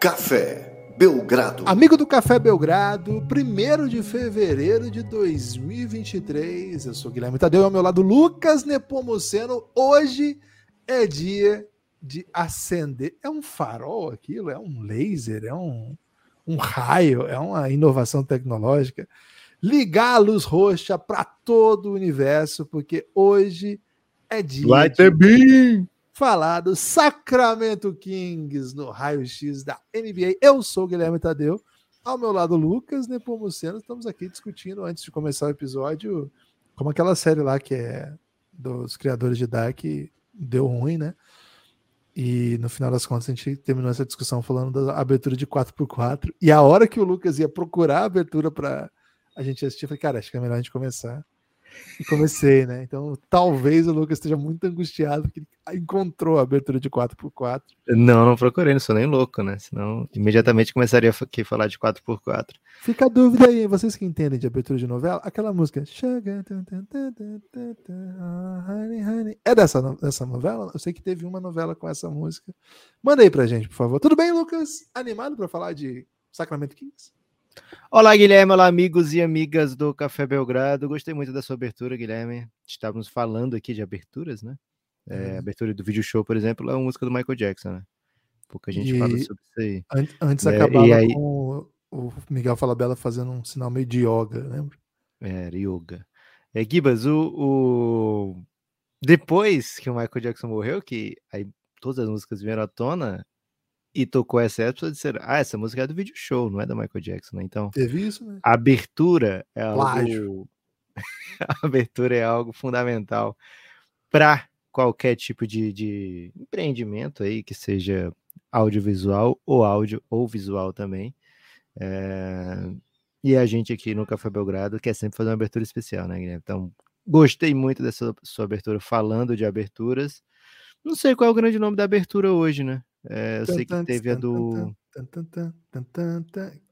Café Belgrado. Amigo do Café Belgrado, 1 de fevereiro de 2023. Eu sou Guilherme Tadeu, ao meu lado Lucas Nepomuceno. Hoje é dia de acender. É um farol aquilo? É um laser? É um, um raio? É uma inovação tecnológica? Ligar a luz roxa para todo o universo, porque hoje é dia. Light the beam! Falar do Sacramento Kings no raio-x da NBA. Eu sou o Guilherme Tadeu, ao meu lado Lucas Nepomuceno. Estamos aqui discutindo antes de começar o episódio, como aquela série lá que é dos criadores de Dark deu ruim, né? E no final das contas a gente terminou essa discussão falando da abertura de 4x4. E a hora que o Lucas ia procurar a abertura para a gente assistir, eu falei, cara, acho que é melhor a gente começar e comecei, né? Então talvez o Lucas esteja muito angustiado porque ele encontrou a abertura de 4x4. Não, não procurei, não sou nem louco, né? Senão imediatamente começaria aqui a falar de 4x4. Fica a dúvida aí, vocês que entendem de abertura de novela, aquela música. É dessa, dessa novela? Eu sei que teve uma novela com essa música. Manda aí pra gente, por favor. Tudo bem, Lucas? Animado para falar de Sacramento Kings? Olá, Guilherme. Olá, amigos e amigas do Café Belgrado. Gostei muito da sua abertura, Guilherme. Estávamos falando aqui de aberturas, né? É, uhum. abertura do vídeo show, por exemplo, é uma música do Michael Jackson, né? Pouca gente e fala sobre isso aí. Antes é, acabava aí... com o Miguel Falabella fazendo um sinal meio de yoga, lembra? É, yoga. É, Gibas, o, o, depois que o Michael Jackson morreu, que aí todas as músicas vieram à tona, e tocou essa época, e disseram, ah, essa música é do vídeo show, não é da Michael Jackson, né? Então, teve isso, né? A abertura é algo a abertura é algo fundamental para qualquer tipo de, de empreendimento aí que seja audiovisual ou áudio ou visual também. É... E a gente aqui no Café Belgrado quer sempre fazer uma abertura especial, né, Guilherme? Então, gostei muito dessa sua abertura falando de aberturas. Não sei qual é o grande nome da abertura hoje, né? É, eu sei que teve a do.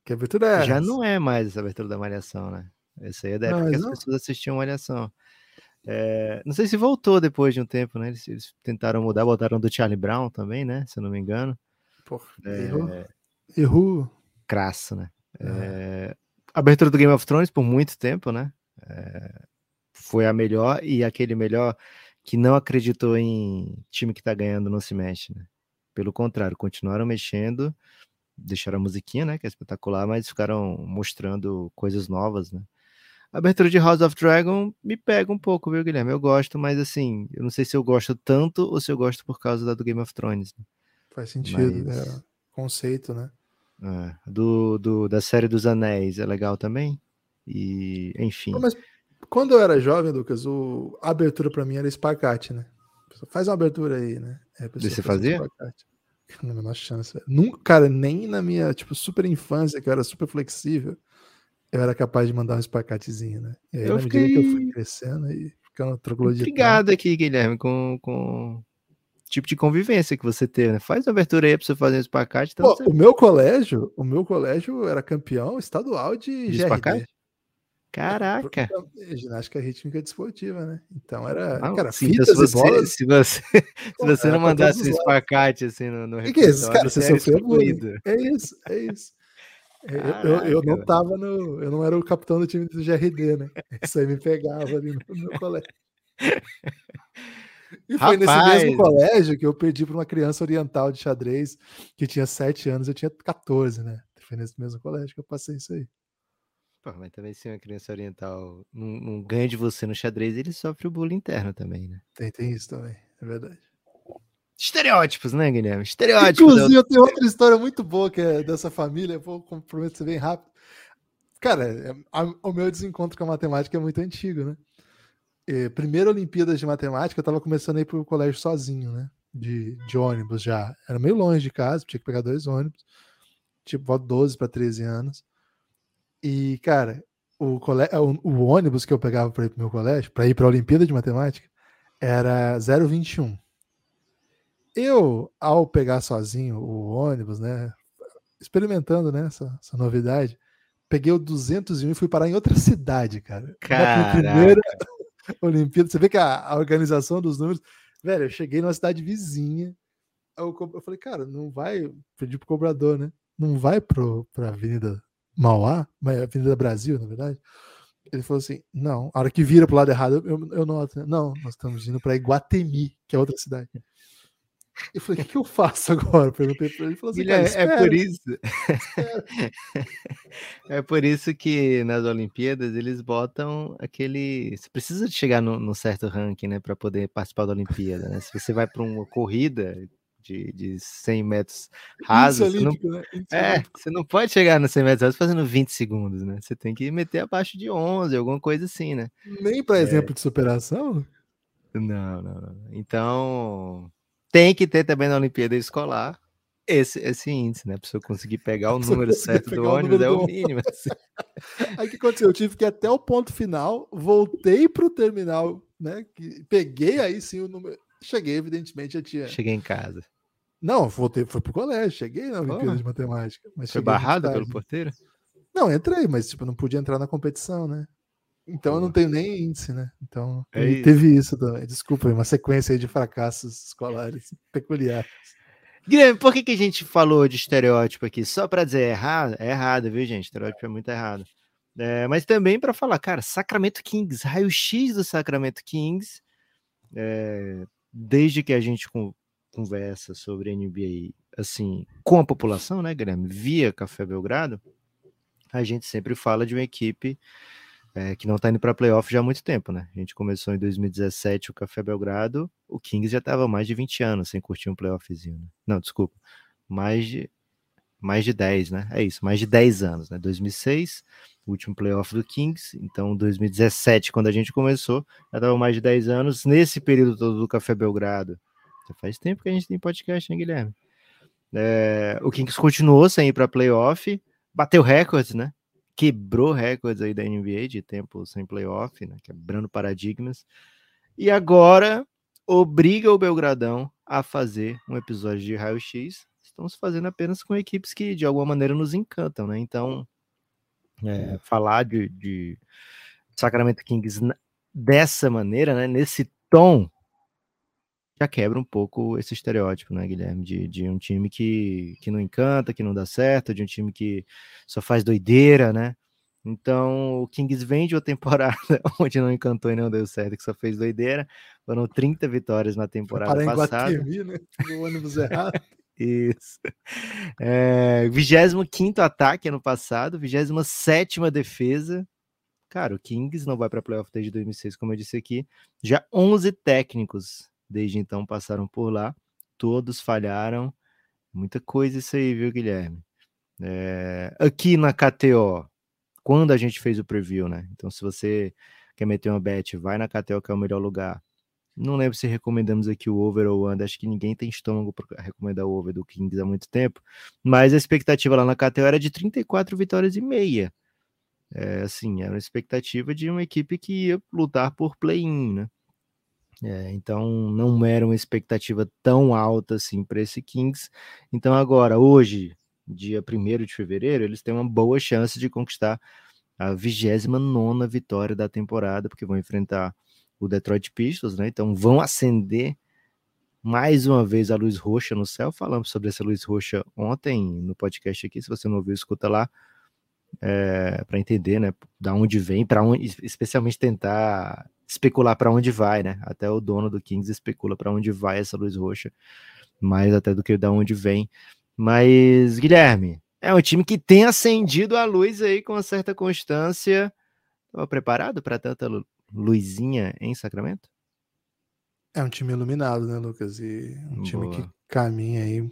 Que abertura é Já não é mais essa abertura da Malhação, né? Essa aí é da época que as pessoas assistiam Malhação. É, não sei se voltou depois de um tempo, né? Eles, eles, tentaram mudar, botaram do Charlie Brown também, né? Se eu não me engano. Porra, é, errou. Errou. Crasso, né? É. abertura do Game of Thrones por muito tempo, né? É, foi a melhor e aquele melhor que não acreditou em time que tá ganhando não se mexe, né? Pelo contrário, continuaram mexendo, deixaram a musiquinha, né, que é espetacular, mas ficaram mostrando coisas novas, né. A abertura de House of Dragon me pega um pouco, viu, Guilherme? Eu gosto, mas assim, eu não sei se eu gosto tanto ou se eu gosto por causa da do Game of Thrones. Né? Faz sentido, mas... é, conceito, né? É, do, do, da série dos Anéis é legal também. E, enfim. Mas quando eu era jovem, Lucas, o, a abertura para mim era espacate, né? Faz uma abertura aí, né? É, você fazia? Não, menor chance. Nunca, cara, nem na minha tipo, super infância, que eu era super flexível, eu era capaz de mandar um espacatezinho, né? E aí, eu na fiquei... medida que eu fui crescendo e ficando trogloditando. Obrigado aqui, Guilherme, com, com tipo de convivência que você teve, né? Faz uma abertura aí pra você fazer um espacate. Então Pô, você... O meu colégio, o meu colégio era campeão estadual de, de espacate? Caraca! É, ginástica rítmica desportiva, né? Então era, não, cara, sim, fitas se você, bolas... Se você, se você não mandasse um espacate assim no, no que, que é isso, cara? Você sofreu bullying. É isso, é isso. Caraca, eu, eu, não tava no. Eu não era o capitão do time do GRD, né? Isso aí me pegava ali no, no meu colégio. E foi Rapaz. nesse mesmo colégio que eu perdi para uma criança oriental de xadrez que tinha 7 anos, eu tinha 14, né? Foi nesse mesmo colégio que eu passei isso aí. Pô, mas também se uma criança oriental não, não ganha de você no xadrez, ele sofre o bullying interno também, né? Tem, tem isso também, é verdade. Estereótipos, né, Guilherme? Estereótipos. Inclusive, eu tenho outra história muito boa que é dessa família, vou comprometer bem rápido. Cara, é, a, o meu desencontro com a matemática é muito antigo, né? E, primeira Olimpíadas de Matemática, eu tava começando a ir pro colégio sozinho, né? De, de ônibus já. Era meio longe de casa, tinha que pegar dois ônibus. Tipo, 12 para 13 anos. E, cara, o, cole... o, o ônibus que eu pegava para ir pro meu colégio, para ir para a Olimpíada de Matemática, era 021. Eu, ao pegar sozinho o ônibus, né, experimentando né, essa, essa novidade, peguei o 201 e fui parar em outra cidade, cara. Caraca. primeira Olimpíada. Você vê que a, a, organização dos números. Velho, eu cheguei numa cidade vizinha, eu, eu falei, cara, não vai. Pedi pro cobrador, né? Não vai pro, pra Avenida Mauá, mas Avenida Brasil, na verdade. Ele falou assim: não, a hora que vira pro lado errado, eu, eu noto. Né? Não, nós estamos indo para Iguatemi, que é outra cidade. Eu falei, o que, que eu faço agora? Perguntei para ele. Ele falou assim, é, é por isso. é por isso que nas Olimpíadas eles botam aquele. Você precisa de chegar no, no certo ranking, né, para poder participar da Olimpíada. Né? Se você vai para uma corrida, de, de 100 metros rasos. Você não, né? é, você não pode chegar nos 100 metros rasos fazendo 20 segundos, né? Você tem que meter abaixo de 11, alguma coisa assim, né? Nem para é. exemplo de superação? Não, não, não. Então, tem que ter também na Olimpíada escolar esse, esse índice, né? Para você conseguir pegar o número certo do ônibus, é o mínimo. Assim. Aí o que aconteceu? Eu tive que ir até o ponto final, voltei para o terminal, né? Peguei aí sim o número. Cheguei, evidentemente, já tinha. Cheguei em casa. Não, voltei, fui pro colégio, cheguei na Olimpíada oh, de Matemática. Mas foi barrado pelo porteiro? Não, entrei, mas tipo, não podia entrar na competição, né? Então eu não tenho nem índice, né? Então é teve isso também. Desculpa, uma sequência de fracassos escolares peculiares. Guilherme, por que, que a gente falou de estereótipo aqui? Só para dizer é errado? É errado, viu, gente? Estereótipo é muito errado. É, mas também para falar, cara, Sacramento Kings, raio-x do Sacramento Kings. É, desde que a gente conversa sobre NBA assim com a população, né, Guilherme, via Café Belgrado, a gente sempre fala de uma equipe é, que não está indo para playoff já há muito tempo, né? A gente começou em 2017 o Café Belgrado, o Kings já estava mais de 20 anos sem curtir um playoffzinho. Né? Não, desculpa, mais de mais de 10, né? É isso, mais de 10 anos, né? 2006, o último playoff do Kings, então 2017, quando a gente começou, já estava mais de 10 anos. Nesse período todo do Café Belgrado, faz tempo que a gente tem podcast, né, Guilherme? É, o Kings continuou sem ir para playoff, bateu recordes, né? Quebrou recordes aí da NBA de tempo sem playoff, né? Quebrando paradigmas. E agora obriga o Belgradão a fazer um episódio de raio-x. Estamos fazendo apenas com equipes que de alguma maneira nos encantam, né? Então, é, falar de, de Sacramento Kings dessa maneira, né? Nesse tom já quebra um pouco esse estereótipo, né, Guilherme? De, de um time que, que não encanta, que não dá certo, de um time que só faz doideira, né? Então, o Kings vem de uma temporada onde não encantou e não deu certo, que só fez doideira. Foram 30 vitórias na temporada Para passada. Guatemi, né? No ônibus errado. Isso. É, 25 ataque ano passado, 27 defesa. Cara, o Kings não vai para playoff desde 2006, como eu disse aqui. Já 11 técnicos desde então passaram por lá, todos falharam. Muita coisa isso aí, viu, Guilherme? É, aqui na KTO, quando a gente fez o preview, né? Então, se você quer meter uma bet, vai na KTO, que é o melhor lugar. Não lembro se recomendamos aqui o over ou under. Acho que ninguém tem estômago para recomendar o over do Kings há muito tempo. Mas a expectativa lá na KTO era de 34 vitórias e meia. É, assim, era uma expectativa de uma equipe que ia lutar por play-in, né? É, então não era uma expectativa tão alta assim para esse Kings. Então agora, hoje, dia 1 de fevereiro, eles têm uma boa chance de conquistar a 29 vitória da temporada, porque vão enfrentar o Detroit Pistons, né? Então vão acender mais uma vez a luz roxa no céu. Falamos sobre essa luz roxa ontem no podcast aqui. Se você não ouviu, escuta lá. É, para entender, né, da onde vem, para onde, especialmente tentar especular para onde vai, né? Até o dono do Kings especula para onde vai essa luz roxa, mais até do que da onde vem. Mas, Guilherme, é um time que tem acendido a luz aí com uma certa constância. Estava preparado para tanta luzinha em Sacramento? É um time iluminado, né, Lucas? E um Boa. time que caminha aí,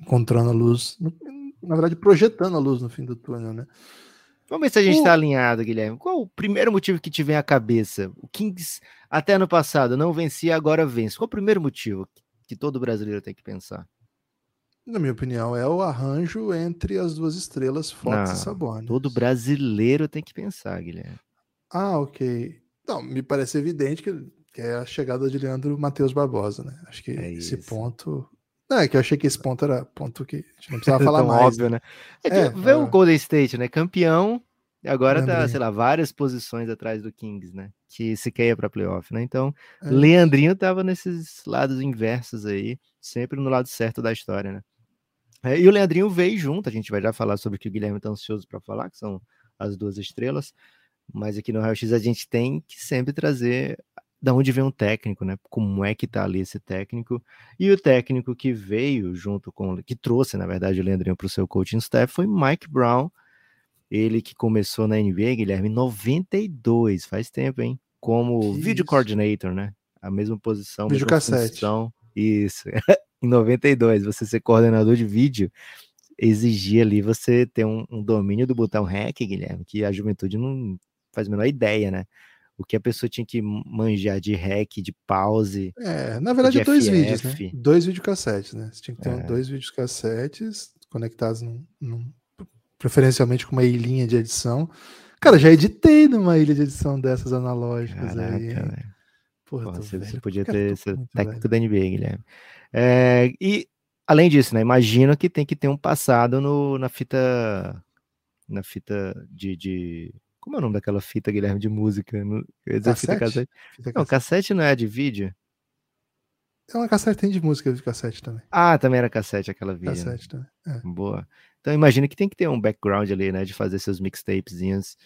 encontrando a luz, na verdade, projetando a luz no fim do túnel, né? Vamos ver se a gente está alinhado, Guilherme. Qual o primeiro motivo que te vem à cabeça? O Kings, até ano passado, não vencia, agora vence. Qual o primeiro motivo que todo brasileiro tem que pensar? Na minha opinião, é o arranjo entre as duas estrelas, Fox não, e Sabonis. Todo brasileiro tem que pensar, Guilherme. Ah, ok. Não, me parece evidente que, que é a chegada de Leandro Matheus Barbosa, né? Acho que é esse ponto não, é que eu achei que esse ponto era ponto que a gente não precisava falar mais. óbvio, né? É, é, vê é. o Golden State, né? Campeão E agora tá, Leandrinho. sei lá, várias posições atrás do Kings, né? Que se queia para playoff, né? Então, É. Leandrinho tava nesses lados inversos aí, sempre no lado certo da história, né? É, e o Leandrinho veio junto, a gente vai já falar sobre o que o Guilherme tá ansioso para falar, que são as duas estrelas, mas aqui no Raio X a gente tem que sempre trazer da onde vem um técnico, né? Como é que tá ali esse técnico? E o técnico que veio junto com, que trouxe, na verdade, o Leandrinho para o seu coaching staff foi Mike Brown, ele que começou na NBA, Guilherme, em 92, faz tempo, hein? Como Que video isso. coordinator, né? A mesma posição, mesma Videocassete. função. Isso. em 92, você ser coordenador de vídeo exigia ali você ter um, um domínio do botão REC, Guilherme, que a juventude não faz a menor ideia, né? O que a pessoa tinha que manjar de REC, de pause. É, na verdade, de dois vídeos, né? Dois videocassetes, né? Você tinha que ter É. dois videocassetes conectados num, num- preferencialmente com uma ilhinha de edição. Cara, já editei numa ilha de edição dessas analógicas Caraca, aí. velho. Porra, tô você, velho. podia Cara, ter muito técnico velho. da NBA, Guilherme. É, e além disso, né? Imagino que tem que ter um passado no, na fita. Na fita de, de- Como é o nome daquela fita, Guilherme, de música? No, eu ia dizer fita Cassete? cassete. Fita Não, cassete. cassete não é de vídeo? É uma cassete, tem de música de cassete também. Ah, também era cassete aquela vídeo. Cassete também. É. Boa. Então imagino que tem que ter um background ali, né? De fazer seus mixtapezinhos,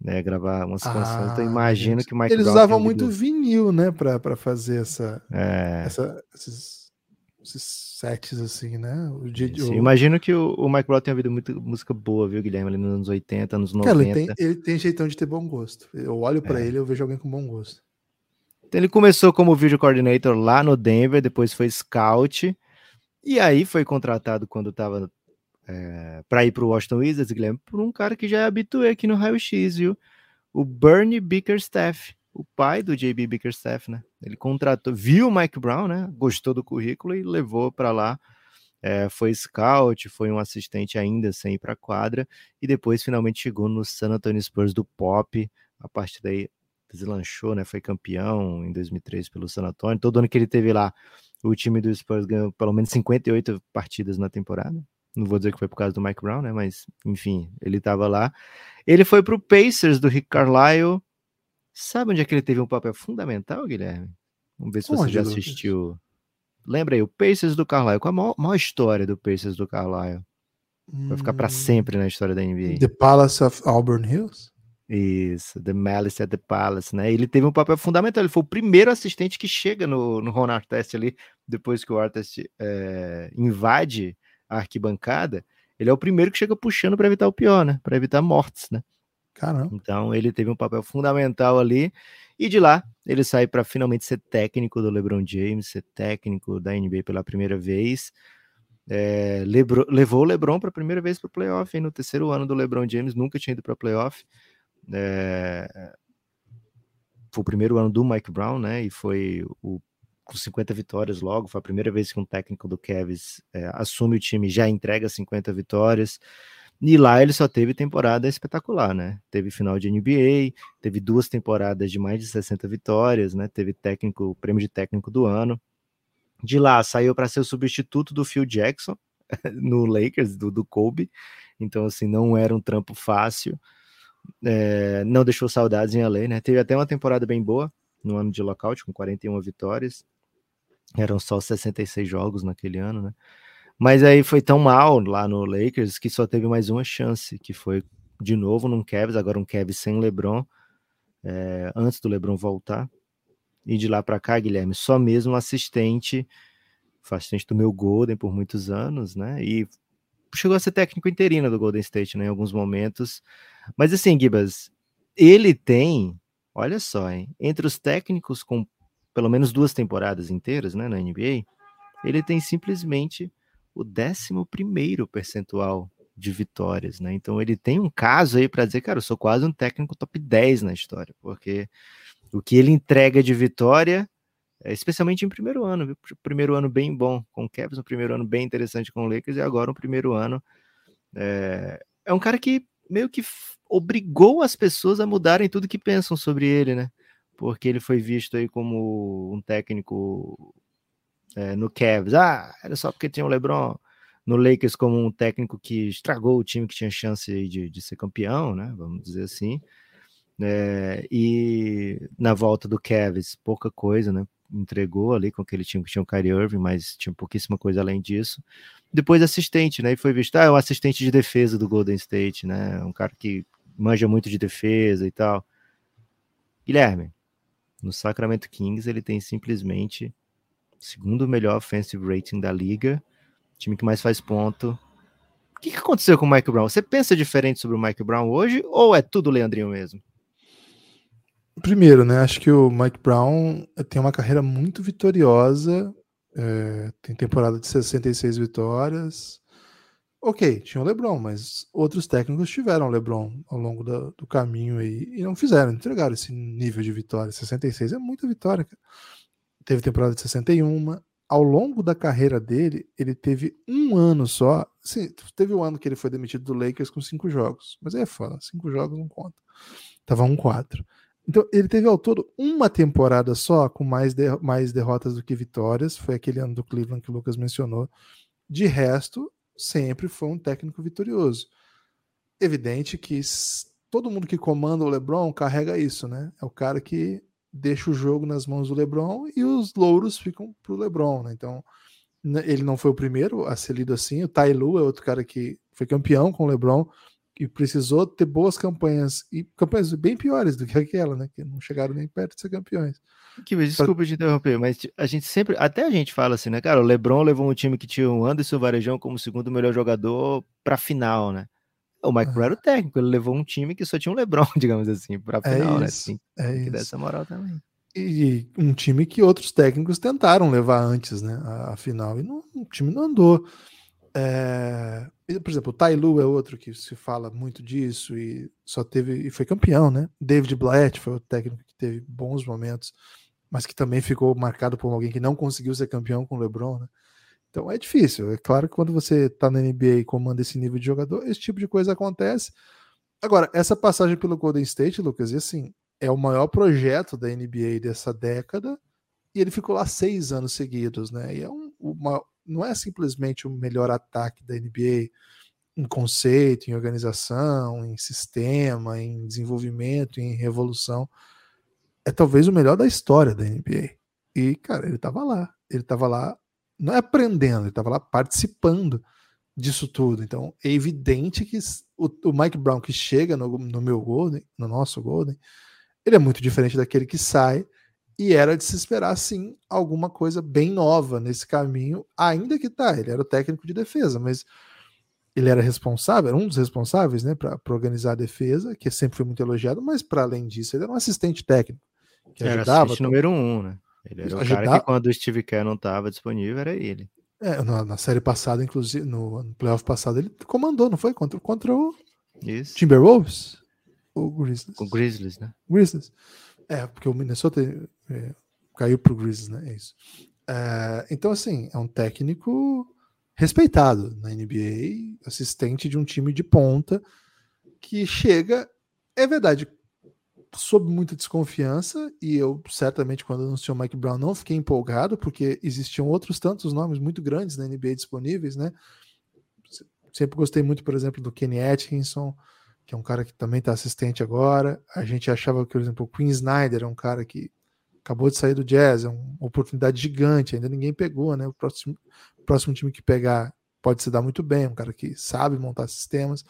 né? Gravar umas canções. Então Ah, imagino que o Mike Eles Brown usavam muito vinil, né? Pra, pra fazer essa, É, essa, esses, esses sets assim, né? O, dia- isso. o- Imagino que o, o Mike Brown tenha ouvido muita música boa, viu, Guilherme? Ali nos anos 80, anos 90. Cara, ele tem, ele tem jeitão de ter bom gosto. Eu olho pra É. ele e eu vejo alguém com bom gosto. Então ele começou como video coordinator lá no Denver, depois foi scout, e aí foi contratado quando estava para ir para o Washington Wizards, Guilherme, por um cara que já é habitué aqui no Raio X, viu? O Bernie Bickerstaff, o pai do JB Bickerstaff, né? Ele contratou, viu o Mike Brown, né? Gostou do currículo e levou para lá. É, foi scout, foi um assistente ainda sem ir para quadra, e depois finalmente chegou no San Antonio Spurs do Pop. A partir daí deslanchou, né? Foi campeão em 2003 pelo San Antonio. Todo ano que ele teve lá, o time do Spurs ganhou pelo menos 58 partidas na temporada. Não vou dizer que foi por causa do Mike Brown, né? Mas, enfim, ele estava lá. Ele foi para o Pacers do Rick Carlisle. Sabe onde é que ele teve um papel fundamental, Guilherme? Vamos ver se você Onde, já Lucas? assistiu. Lembra aí, o Pacers do Carlisle. Qual a maior, maior história do Pacers do Carlisle? Vai ficar para Hum, sempre na história da NBA. The Palace of Auburn Hills? Isso, The Malice at the Palace, né? Ele teve um papel fundamental. Ele foi o primeiro assistente que chega no, no Ron Artest ali, depois que o Artest é, invade a arquibancada. Ele é o primeiro que chega puxando para evitar o pior, né? Para evitar mortes, né? Caramba. Então ele teve um papel fundamental ali. E de lá ele sai para finalmente ser técnico do LeBron James, ser técnico da NBA pela primeira vez. É, Lebro- levou o LeBron para a primeira vez para o playoff no terceiro ano do LeBron James, nunca tinha ido para playoff. É, foi o primeiro ano do Mike Brown, né? E foi o com 50 vitórias logo. Foi a primeira vez que um técnico do Cavs é, assume o time já entrega 50 vitórias. E lá ele só teve temporada espetacular, né? Teve final de NBA, teve duas temporadas de mais de 60 vitórias, né? Teve técnico, prêmio de técnico do ano. De lá saiu para ser o substituto do Phil Jackson no Lakers, do, do Kobe. Então, assim, não era um trampo fácil. É, não deixou saudades em LA, né? Teve até uma temporada bem boa no ano de lockout, com 41 vitórias. Eram só 66 jogos naquele ano, né? Mas aí foi tão mal lá no Lakers que só teve mais uma chance, que foi de novo num Cavs, agora um Cavs sem LeBron, é, antes do LeBron voltar. E de lá para cá, Guilherme, só mesmo assistente, assistente do meu Golden por muitos anos, né? E chegou a ser técnico interino do Golden State, né, em alguns momentos. Mas assim, Gibas, ele tem, olha só, hein, entre os técnicos com pelo menos duas temporadas inteiras, né, na NBA, ele tem simplesmente o 11 primeiro percentual de vitórias, né? Então ele tem um caso aí para dizer, cara, eu sou quase um técnico top 10 na história, porque o que ele entrega de vitória, é, especialmente em primeiro ano, viu? primeiro ano bem bom com o Cavs, um primeiro ano bem interessante com o Lakers e agora um primeiro ano é, é um cara que meio que obrigou as pessoas a mudarem tudo que pensam sobre ele, né? Porque ele foi visto aí como um técnico é, no Cavs. Ah, era só porque tinha o LeBron. no Lakers como um técnico que estragou o time que tinha chance de, de ser campeão, né? Vamos dizer assim. É, e na volta do Kevs, pouca coisa, né? Entregou ali com aquele time que tinha o Kyrie Irving, mas tinha pouquíssima coisa além disso. Depois assistente, né? E foi visto, ah, é o assistente de defesa do Golden State, né? Um cara que manja muito de defesa e tal. Guilherme, no Sacramento Kings ele tem simplesmente segundo melhor offensive rating da liga, time que mais faz ponto. O que, que aconteceu com o Mike Brown? Você pensa diferente sobre o Mike Brown hoje ou é tudo Leandrinho mesmo? Primeiro, né? Acho que o Mike Brown tem uma carreira muito vitoriosa. É, tem temporada de 66 vitórias. Ok, tinha o LeBron, mas outros técnicos tiveram o LeBron ao longo da, do caminho aí e não fizeram, entregaram esse nível de vitória. 66 é muita vitória. Cara. Teve temporada de 61. Ao longo da carreira dele, ele teve um ano só. Sim, teve um ano que ele foi demitido do Lakers com cinco jogos. Mas aí é foda, cinco jogos não conta. Tava um quatro. Então, ele teve ao todo uma temporada só com mais, de, mais derrotas do que vitórias. Foi aquele ano do Cleveland que o Lucas mencionou. De resto, sempre foi um técnico vitorioso. Evidente que todo mundo que comanda o LeBron carrega isso, né? É o cara que deixa o jogo nas mãos do LeBron e os louros ficam pro LeBron, né? Então, ele não foi o primeiro a ser lido assim. O Ty Lue é outro cara que foi campeão com o LeBron e precisou ter boas campanhas e campanhas bem piores do que aquela, né? Que não chegaram nem perto de ser campeões. Que, desculpa te interromper, mas a gente sempre, até a gente fala assim, né, cara? O LeBron levou um time que tinha o Anderson Varejão como segundo melhor jogador para final, né? O Mike Brown era o técnico, ele levou um time que só tinha um LeBron, digamos assim, para é final, é né? Assim, é que dessa moral também. E um time que outros técnicos tentaram levar antes, né? A, a final, e não, o time não andou. É, por exemplo, o Tai Lu é outro que se fala muito disso e só teve e foi campeão, né? David Blatt foi o técnico que teve bons momentos, mas que também ficou marcado por alguém que não conseguiu ser campeão com o LeBron, né? Então é difícil. É claro que quando você está na NBA e comanda esse nível de jogador, esse tipo de coisa acontece. Agora, essa passagem pelo Golden State, Lucas, e assim, é o maior projeto da NBA dessa década, e ele ficou lá seis anos seguidos, né? E é um, uma, não é simplesmente o melhor ataque da NBA em conceito, em organização, em sistema, em desenvolvimento, em revolução. É talvez o melhor da história da NBA. E, cara, ele estava lá. Ele estava lá não é aprendendo, ele estava lá participando disso tudo. Então é evidente que o, o Mike Brown que chega no, no, meu Golden, no nosso Golden, ele é muito diferente daquele que sai. E era de se esperar, sim, alguma coisa bem nova nesse caminho, ainda que tá, ele era o técnico de defesa, mas ele era responsável, era um dos responsáveis, né, para organizar a defesa, que sempre foi muito elogiado, mas para além disso, ele era um assistente técnico. Que era ajudava, assistente número um, né? Ele era o ajudar... cara que quando o Steve Kerr não estava disponível, era ele. É, na, na, série passada, inclusive, no, no playoff passado, ele comandou, não foi? Contra, contra o Isso. Timberwolves? O Grizzlies. O Grizzlies, né? Grizzlies. É, porque o Minnesota é, caiu pro Grizzlies, né? É isso. É, então, assim, é um técnico respeitado na NBA, assistente de um time de ponta que chega, é verdade, sob muita desconfiança, e eu certamente, quando anunciou Mike Brown, não fiquei empolgado, porque existiam outros tantos nomes muito grandes na NBA disponíveis, né? Sempre gostei muito, por exemplo, do Kenny Atkinson, que é um cara que também está assistente agora. A gente achava que, por exemplo, o Queen Snyder é um cara que acabou de sair do Jazz, é uma oportunidade gigante, ainda ninguém pegou, né? O próximo, próximo time que pegar pode se dar muito bem, um cara que sabe montar sistemas.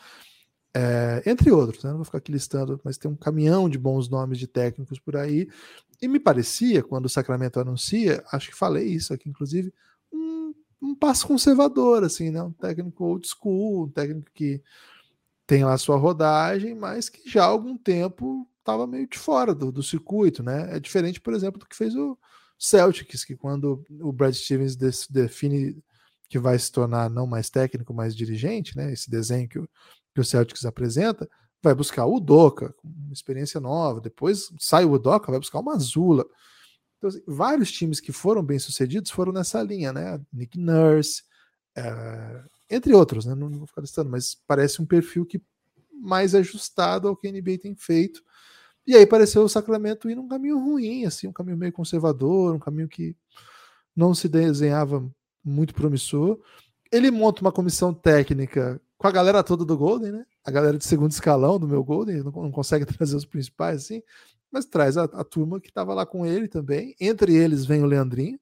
É, entre outros, né? não vou ficar aqui listando, mas tem um caminhão de bons nomes de técnicos por aí. E me parecia, quando o Sacramento anuncia, acho que falei isso aqui, inclusive, um, um passo conservador, assim, né? Um técnico old school, um técnico que tem lá sua rodagem, mas que já há algum tempo estava meio de fora do, do, circuito, né? É diferente, por exemplo, do que fez o Celtics, que quando o Brad Stevens define que vai se tornar não mais técnico, mas dirigente, né? Esse desenho que o que o Celtics apresenta, vai buscar o Udoka, uma experiência nova, depois sai o Udoka, vai buscar o Mazula. Então, assim, vários times que foram bem sucedidos foram nessa linha, né? Nick Nurse, é, entre outros, né? Não, não vou ficar listando, mas parece um perfil que mais ajustado ao que a NBA tem feito. E aí pareceu o Sacramento ir num caminho ruim, assim, um caminho meio conservador, um caminho que não se desenhava muito promissor. ele monta uma comissão técnica com a galera toda do Golden, né? A galera de segundo escalão do meu Golden, não, não consegue trazer os principais assim, mas traz a, a turma que estava lá com ele também. Entre eles vem o Leandrinho.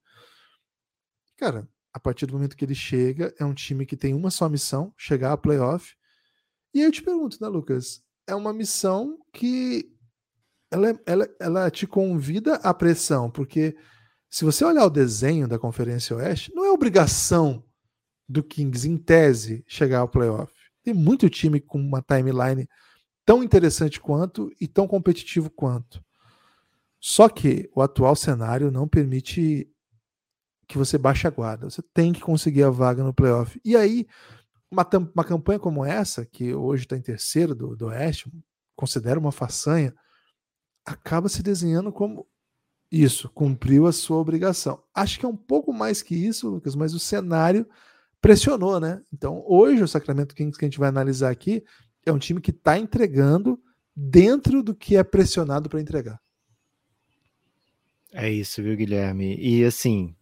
Cara, a partir do momento que ele chega, é um time que tem uma só missão, chegar a playoff. E aí eu te pergunto, né, Lucas? É uma missão que ela, ela, ela te convida à pressão, porque se você olhar o desenho da Conferência Oeste, não é obrigação do Kings, em tese, chegar ao playoff. Tem muito time com uma timeline tão interessante quanto e tão competitivo quanto. Só que o atual cenário não permite que você baixe a guarda. Você tem que conseguir a vaga no playoff. E aí, uma, uma campanha como essa, que hoje está em terceiro do, do Oeste, considera uma façanha, acaba se desenhando como isso, cumpriu a sua obrigação. Acho que é um pouco mais que isso, Lucas, mas o cenário pressionou, né? Então, hoje o Sacramento Kings que a gente vai analisar aqui é um time que está entregando dentro do que é pressionado para entregar. É isso, viu, Guilherme? E assim,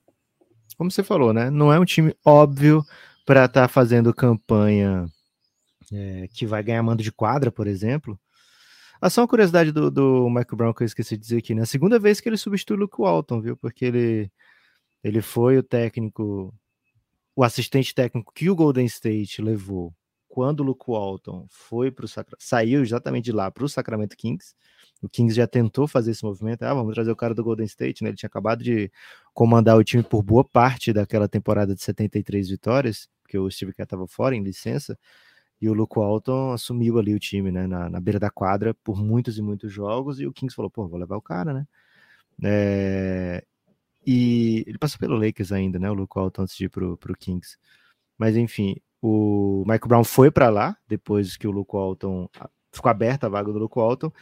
como você falou, né? Não é um time óbvio para estar tá fazendo campanha é, que vai ganhar mando de quadra, por exemplo. Ah, só uma curiosidade do, do Michael Brown que eu esqueci de dizer aqui, né? Segunda vez que ele substitui o Luke Walton, viu? Porque ele, ele foi o técnico, o assistente técnico que o Golden State levou quando o Luke Walton foi para o saiu exatamente de lá para o Sacramento Kings. O Kings já tentou fazer esse movimento. Ah, vamos trazer o cara do Golden State, né? Ele tinha acabado de comandar o time por boa parte daquela temporada de 73 vitórias, porque o Steve Kerr estava fora em licença. E o Luke Walton assumiu ali o time, né, na, na, beira da quadra por muitos e muitos jogos. E o Kings falou: pô, vou levar o cara, né? É, e ele passou pelo Lakers ainda, né? O Luke Walton antes de ir pro, pro Kings. Mas enfim, o Michael Brown foi para lá depois que o Luke Walton ficou aberta a vaga do Luke Walton.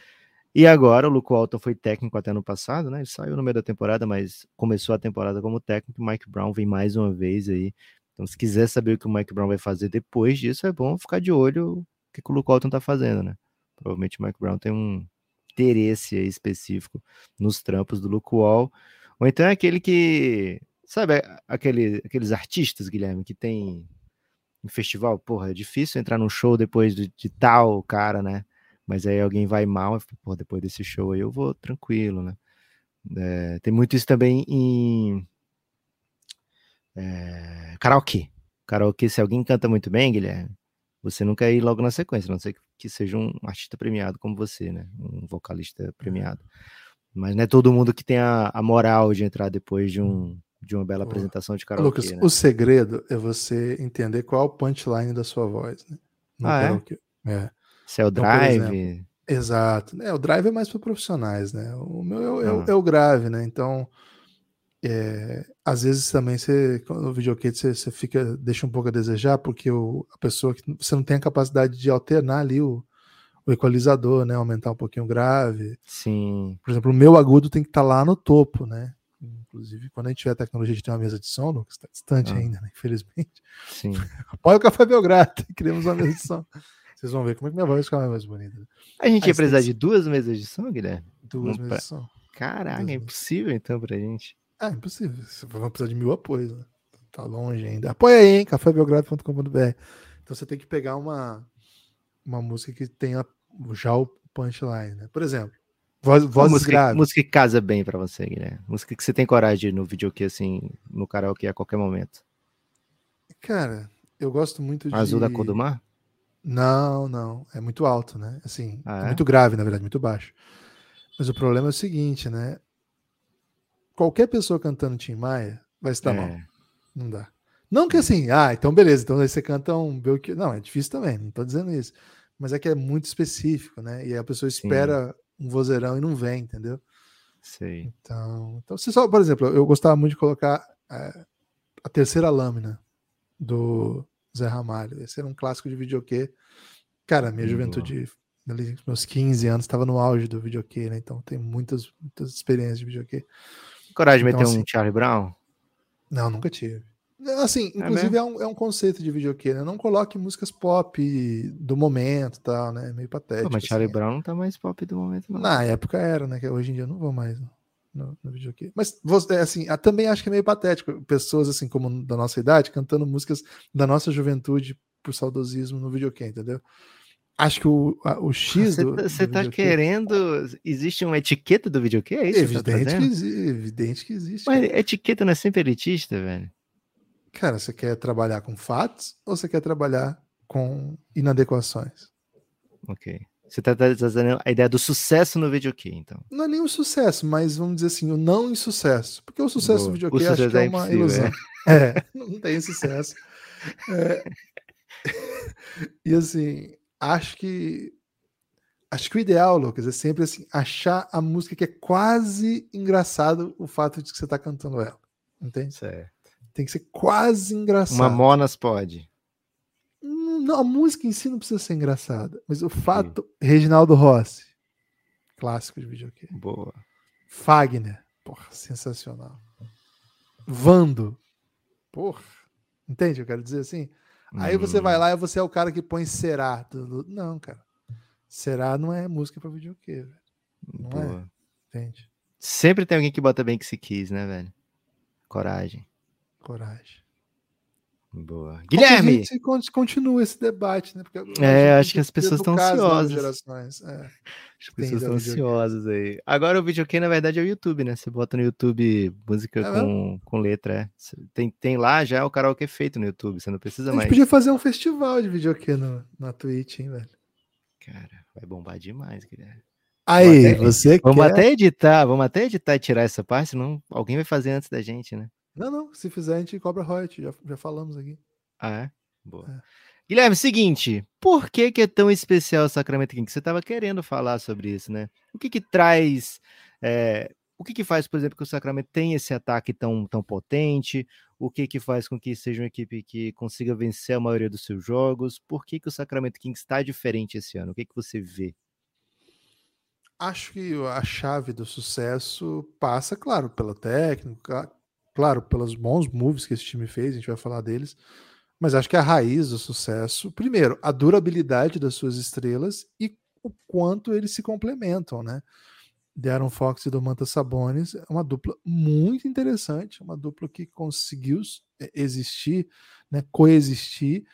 E agora o Luke Walton foi técnico até no passado, né? Ele saiu no meio da temporada, mas começou a temporada como técnico. O Mike Brown vem mais uma vez aí então, se quiser saber o que o Mike Brown vai fazer depois disso, é bom ficar de olho o que, que o Luke Walton tá fazendo, né? Provavelmente o Mike Brown tem um interesse específico nos trampos do Luke Wall. Ou então é aquele que. Sabe, aquele, aqueles artistas, Guilherme, que tem em festival, porra, é difícil entrar num show depois de, de tal cara, né? Mas aí alguém vai mal, porra, depois desse show aí eu vou tranquilo, né? É, tem muito isso também em é, karaokê. Karaokê, se alguém canta muito bem, Guilherme, você quer ir logo na sequência, a não ser que seja um artista premiado como você, né? Um vocalista premiado. Mas não é todo mundo que tem a, a moral de entrar depois de, um, de uma bela apresentação de karaokê. Lucas, né? o segredo é você entender qual é o punchline da sua voz, né? No ah, karaokê. é? é. Se é o então, drive. Exemplo, exato. É, o drive é mais para profissionais, né? O meu é, ah. é, o grave, né? Então é, às vezes também você, no videokit, você, você fica, deixa um pouco a desejar, porque o, a pessoa que você não tem a capacidade de alternar ali o, o equalizador, né? Aumentar um pouquinho o grave. Sim. Por exemplo, o meu agudo tem que estar tá lá no topo, né? Inclusive, quando a gente tiver a tecnologia de ter uma mesa de som, que está distante ah. ainda, né? infelizmente. Sim. Apoia o Café Belgrado, queremos uma mesa de som. Vocês vão ver como é que minha voz fica mais bonita. A gente Aí, ia precisar de duas mesas de som, Guilherme? Duas mesas pra... de som. Caraca, é impossível então pra gente. É impossível. Você vai precisar de mil apoios. Né? Tá longe ainda. Apoia aí, hein? cafébelgrado.com.br. Então você tem que pegar uma, uma música que tenha já o punchline, né? Por exemplo, voz, vozes música, graves. Música que casa bem para você, Guilherme. Música que você tem coragem de ir no videokê, assim, no karaokê a qualquer momento. Cara, eu gosto muito de... Azul da cor do mar? Não, não. É muito alto, né? Assim, ah, é? é muito grave, na verdade, muito baixo. Mas o problema é o seguinte, né? qualquer pessoa cantando Tim Maia vai estar é. mal. Não dá. Não que assim, ah, então beleza, então aí você canta um Belchior. Não, é difícil também, não tô dizendo isso. Mas é que é muito específico, né? E a pessoa espera Sim. um vozeirão e não vem, entendeu? Sei. Então, então você só, por exemplo, eu gostava muito de colocar é, a terceira lâmina do Zé Ramalho. Esse era um clássico de videokê. Cara, minha juventude, ali, meus 15 anos, estava no auge do videokê, né? Então tem muitas, muitas experiências de videokê. Coragem de então, meter assim, um Charlie Brown? Não, nunca tive. Assim, é inclusive é, é, um, é um conceito de videokê, né? Não coloque músicas pop do momento tal, né? Meio patético. Pô, mas Charlie assim. Brown não tá mais pop do momento, não. Na época era, né? Que hoje em dia eu não vou mais. no, no videokê. Mas você, assim, também acho que é meio patético. Pessoas assim como da nossa idade cantando músicas da nossa juventude por saudosismo no videokê, entendeu? Acho que o, a, o X do. Você tá, tá querendo. Existe uma etiqueta do videokê? É isso? Evidente, tá que, existe, evidente que existe. Mas cara. etiqueta não é sempre elitista, velho. Cara, você quer trabalhar com fatos ou você quer trabalhar com inadequações? Ok. Você está trazendo a ideia do sucesso no videokê, então. Não é nem o sucesso, mas vamos dizer assim, o não insucesso. Porque o sucesso Boa. no videokê acho que é, é uma ilusão. É. é, não tem sucesso. É. e assim, acho que acho que o ideal, Lucas, é sempre assim, achar a música que é quase engraçado o fato de que você está cantando ela. Entende? Certo. Tem que ser quase engraçado. Uma Monas pode. Hum, não, a música em si não precisa ser engraçada, mas o fato, Sim. Reginaldo Rossi, clássico de videokê. Boa. Fagner, porra, sensacional. Vando, porra, entende eu quero dizer assim? Aí você vai hum. lá e você é o cara que põe será. Não, cara. Será não é música para videokê, velho. Não é. Boa. é. Entende? Sempre tem alguém que bota bem que se quis, né, velho? Coragem. Coragem. Boa. Guilherme! Gente continua esse debate, né? Porque é, acho que as pessoas estão ansiosas. É. As pessoas estão ansiosas aí. Agora o videokê, na verdade, é o YouTube, né? Você bota no YouTube música é com, com letra, é. Tem, tem lá já o karaokê feito no YouTube, você não precisa mais. A gente podia fazer um festival de videokê no, na Twitch, hein, velho? Cara, vai bombar demais, Guilherme. Aí, até, você Vamos quer... até editar, vamos até editar e tirar essa parte, senão alguém vai fazer antes da gente, né? Não, não. Se fizer, a gente cobra royalty. Já, já falamos aqui. Ah, é? Boa. É. Guilherme, seguinte, por que, que é tão especial o Sacramento King? Você estava querendo falar sobre isso, né? O que que traz, é, o que que faz, por exemplo, que o Sacramento tenha esse ataque tão, tão potente? O que que faz com que seja uma equipe que consiga vencer a maioria dos seus jogos? Por que que o Sacramento King está diferente esse ano? O que que você vê? Acho que a chave do sucesso passa, claro, pelo técnico, claro, pelos bons moves que esse time fez, a gente vai falar deles, mas acho que a raiz do sucesso, primeiro, a durabilidade das suas estrelas e o quanto eles se complementam, né? Darren Fox e Domantas Sabonis é uma dupla muito interessante, uma dupla que conseguiu é, existir, né, coexistir.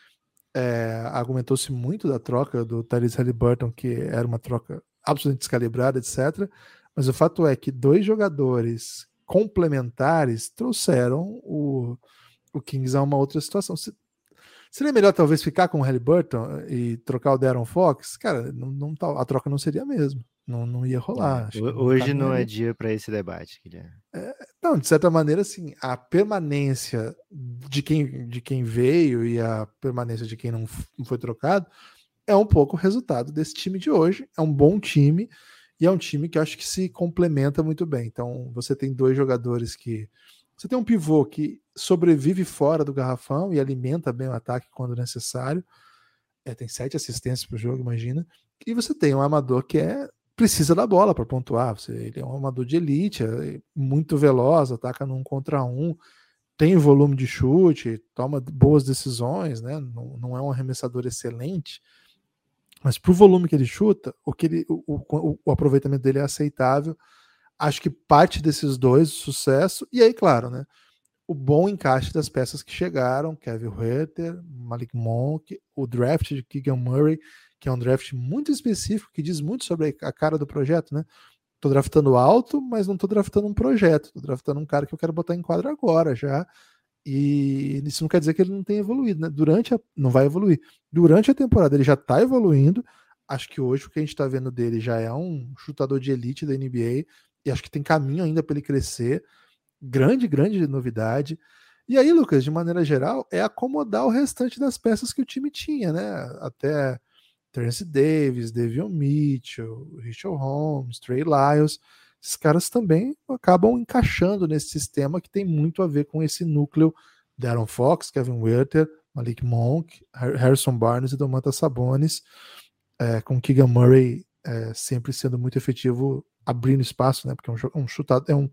É, Argumentou-se muito da troca do Tyrese Halliburton, que era uma troca absolutamente descalibrada, etc. Mas o fato é que dois jogadores complementares trouxeram o, o Kings a uma outra situação. Seria melhor talvez ficar com o Halliburton e trocar o Darren Fox? Cara, não, não, a troca não seria mesmo. Não, não ia rolar. É, hoje não, não é dia para esse debate, Guilherme. É, não, de certa maneira, assim, a permanência de quem, de quem veio e a permanência de quem não, não foi trocado é um pouco o resultado desse time de hoje. É um bom time e é um time que acho que se complementa muito bem. Então, você tem dois jogadores que. Você tem um pivô que sobrevive fora do garrafão e alimenta bem o ataque quando necessário. É, tem sete assistências para o jogo, imagina. E você tem um armador que é precisa da bola para pontuar. Você, ele é um armador de elite, é muito veloz, ataca num contra um, tem volume de chute, toma boas decisões, né? não, não é um arremessador excelente, mas para o volume que ele chuta, o, que ele, o, o, o, aproveitamento dele é aceitável. Acho que parte desses dois, o sucesso, e aí, claro, né? O bom encaixe das peças que chegaram, Kevin Herter, Malik Monk, o draft de Keegan Murray, que é um draft muito específico, que diz muito sobre a cara do projeto, né? Tô draftando alto, mas não tô draftando um projeto, tô draftando um cara que eu quero botar em quadra agora já, e isso não quer dizer que ele não tenha evoluído, né? Durante a, não vai evoluir. Durante a temporada ele já está evoluindo. Acho que hoje o que a gente está vendo dele já é um chutador de elite da NBA e acho que tem caminho ainda para ele crescer. Grande, grande novidade. E aí, Lucas, de maneira geral, é acomodar o restante das peças que o time tinha, né? Até Terence Davis, Devion Mitchell, Richard Holmes, Trey Lyles esses caras também acabam encaixando nesse sistema que tem muito a ver com esse núcleo de Aaron Fox, Kevin Werther, Malik Monk, Harrison Barnes e Domantas Sabonis, é, com Keegan Murray é, sempre sendo muito efetivo abrindo espaço, né? Porque é um, um chutado, é um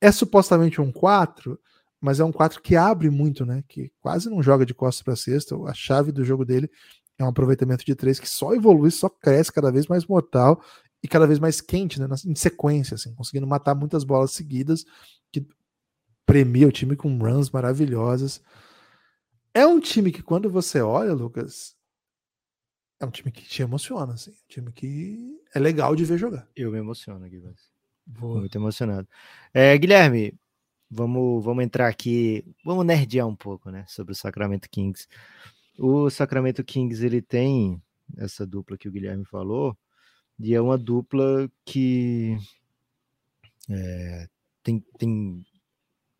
é supostamente um 4, mas é um 4 que abre muito, né? Que quase não joga de costas para cesta. A chave do jogo dele é um aproveitamento de três que só evolui, só cresce cada vez mais mortal e cada vez mais quente, né? Em sequência, assim, conseguindo matar muitas bolas seguidas, que premia o time com runs maravilhosas. É um time que, quando você olha, Lucas, é um time que te emociona, assim. Um time que é legal de ver jogar. Eu me emociono aqui, Muito emocionado. É, Guilherme, vamos, vamos entrar aqui, vamos nerdear um pouco, né, sobre o Sacramento Kings. O Sacramento Kings, ele tem essa dupla que o Guilherme falou, e é uma dupla que é, tem, tem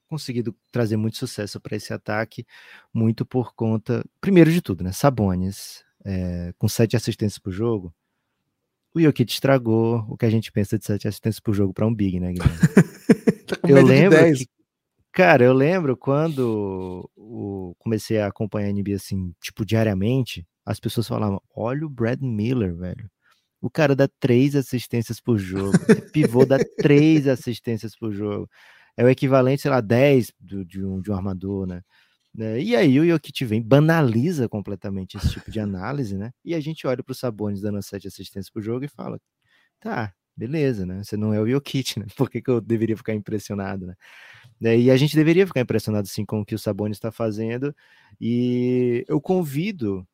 conseguido trazer muito sucesso para esse ataque, muito por conta, primeiro de tudo, né, Sabonis, é, com sete assistências por jogo, o Jokic estragou o que a gente pensa de sete assistências por jogo para um Big, né, tá eu lembro que, cara, eu lembro quando o, comecei a acompanhar a NBA assim, tipo, diariamente, as pessoas falavam: olha o Brad Miller, velho. O cara dá três assistências por jogo. É pivô dá três assistências por jogo. É o equivalente, sei lá, 10 do, de, um, de um armador, né? Né? E aí o Jokic vem, banaliza completamente esse tipo de análise, né? E a gente olha para o Sabonis dando sete assistências pro jogo e fala, tá, beleza, né? Você não é o Jokic, né? Por que, que eu deveria ficar impressionado, né? E a gente deveria ficar impressionado sim com o que o Sabonis está fazendo. E eu convido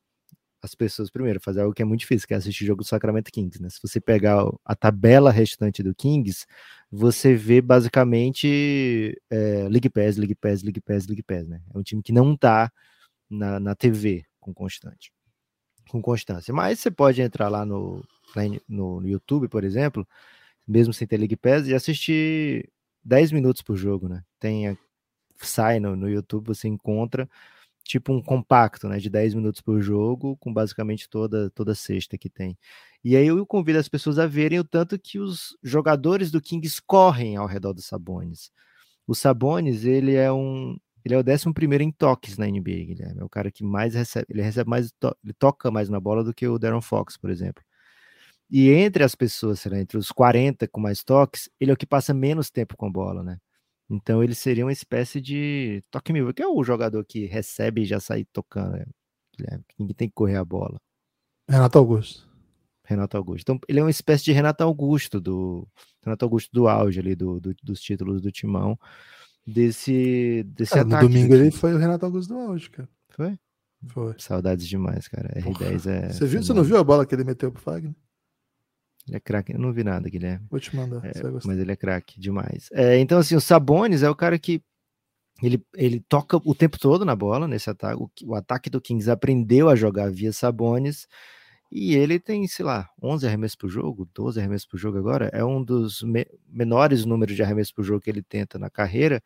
as pessoas, primeiro, fazer algo que é muito difícil, que é assistir o jogo do Sacramento Kings, né? Se você pegar a tabela restante do Kings, você vê basicamente é, League Pass, League Pass, League Pass, League Pass, né? É um time que não tá na, na TV com constante, com constância. Mas você pode entrar lá no, no, no YouTube, por exemplo, mesmo sem ter League Pass, e assistir 10 minutos por jogo, né? Tem, sai no, no YouTube, você encontra tipo um compacto, né, de 10 minutos por jogo, com basicamente toda toda sexta que tem. E aí eu convido as pessoas a verem o tanto que os jogadores do Kings correm ao redor do Sabonis. O Sabonis, ele é um ele é o 11 primeiro em toques na NBA, Guilherme. É o cara que mais recebe, ele recebe mais, ele toca mais na bola do que o Darren Fox, por exemplo. E entre as pessoas, lá, entre os 40 com mais toques, ele é o que passa menos tempo com a bola, né? Então ele seria uma espécie de toque mil, que é o jogador que recebe e já sai tocando, né? ninguém tem que correr a bola. Renato Augusto. Renato Augusto. Então ele é uma espécie de Renato Augusto do Renato Augusto do auge ali do, do dos títulos do Timão desse desse é, No domingo ele foi o Renato Augusto do auge, cara. Foi? Foi. Saudades demais, cara. R10 é. Você viu? Você não viu a bola que ele meteu pro Fagner? Ele é craque. Eu não vi nada, Guilherme. Vou te mandar. É, mas ele é craque demais. É, então, assim, o Sabonis é o cara que ele, ele toca o tempo todo na bola nesse ataque. O, o ataque do Kings aprendeu a jogar via Sabonis. E ele tem, sei lá, 11 arremessos por jogo, 12 arremessos por jogo agora. É um dos me menores números de arremessos por jogo que ele tenta na carreira.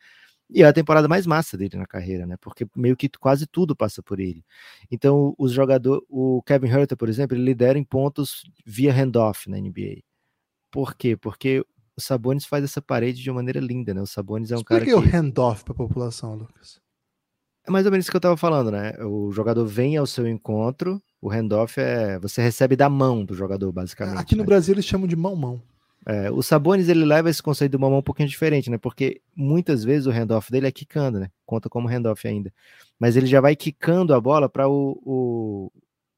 E é a temporada mais massa dele na carreira, né? Porque meio que quase tudo passa por ele. Então, os jogadores, o Kevin Herter, por exemplo, ele lidera em pontos via handoff na NBA. Por quê? Porque o Sabonis faz essa parede de uma maneira linda, né? O Sabonis é um Explique cara que... o handoff para a população, Lucas. É mais ou menos isso que eu estava falando, né? O jogador vem ao seu encontro, o handoff é você recebe da mão do jogador, basicamente. Aqui no né? Brasil eles chamam de mão-mão. É, o Sabonis ele leva esse conceito do mamão um pouquinho diferente, né? Porque muitas vezes o handoff dele é quicando, né? Conta como handoff ainda. Mas ele já vai quicando a bola para o, o,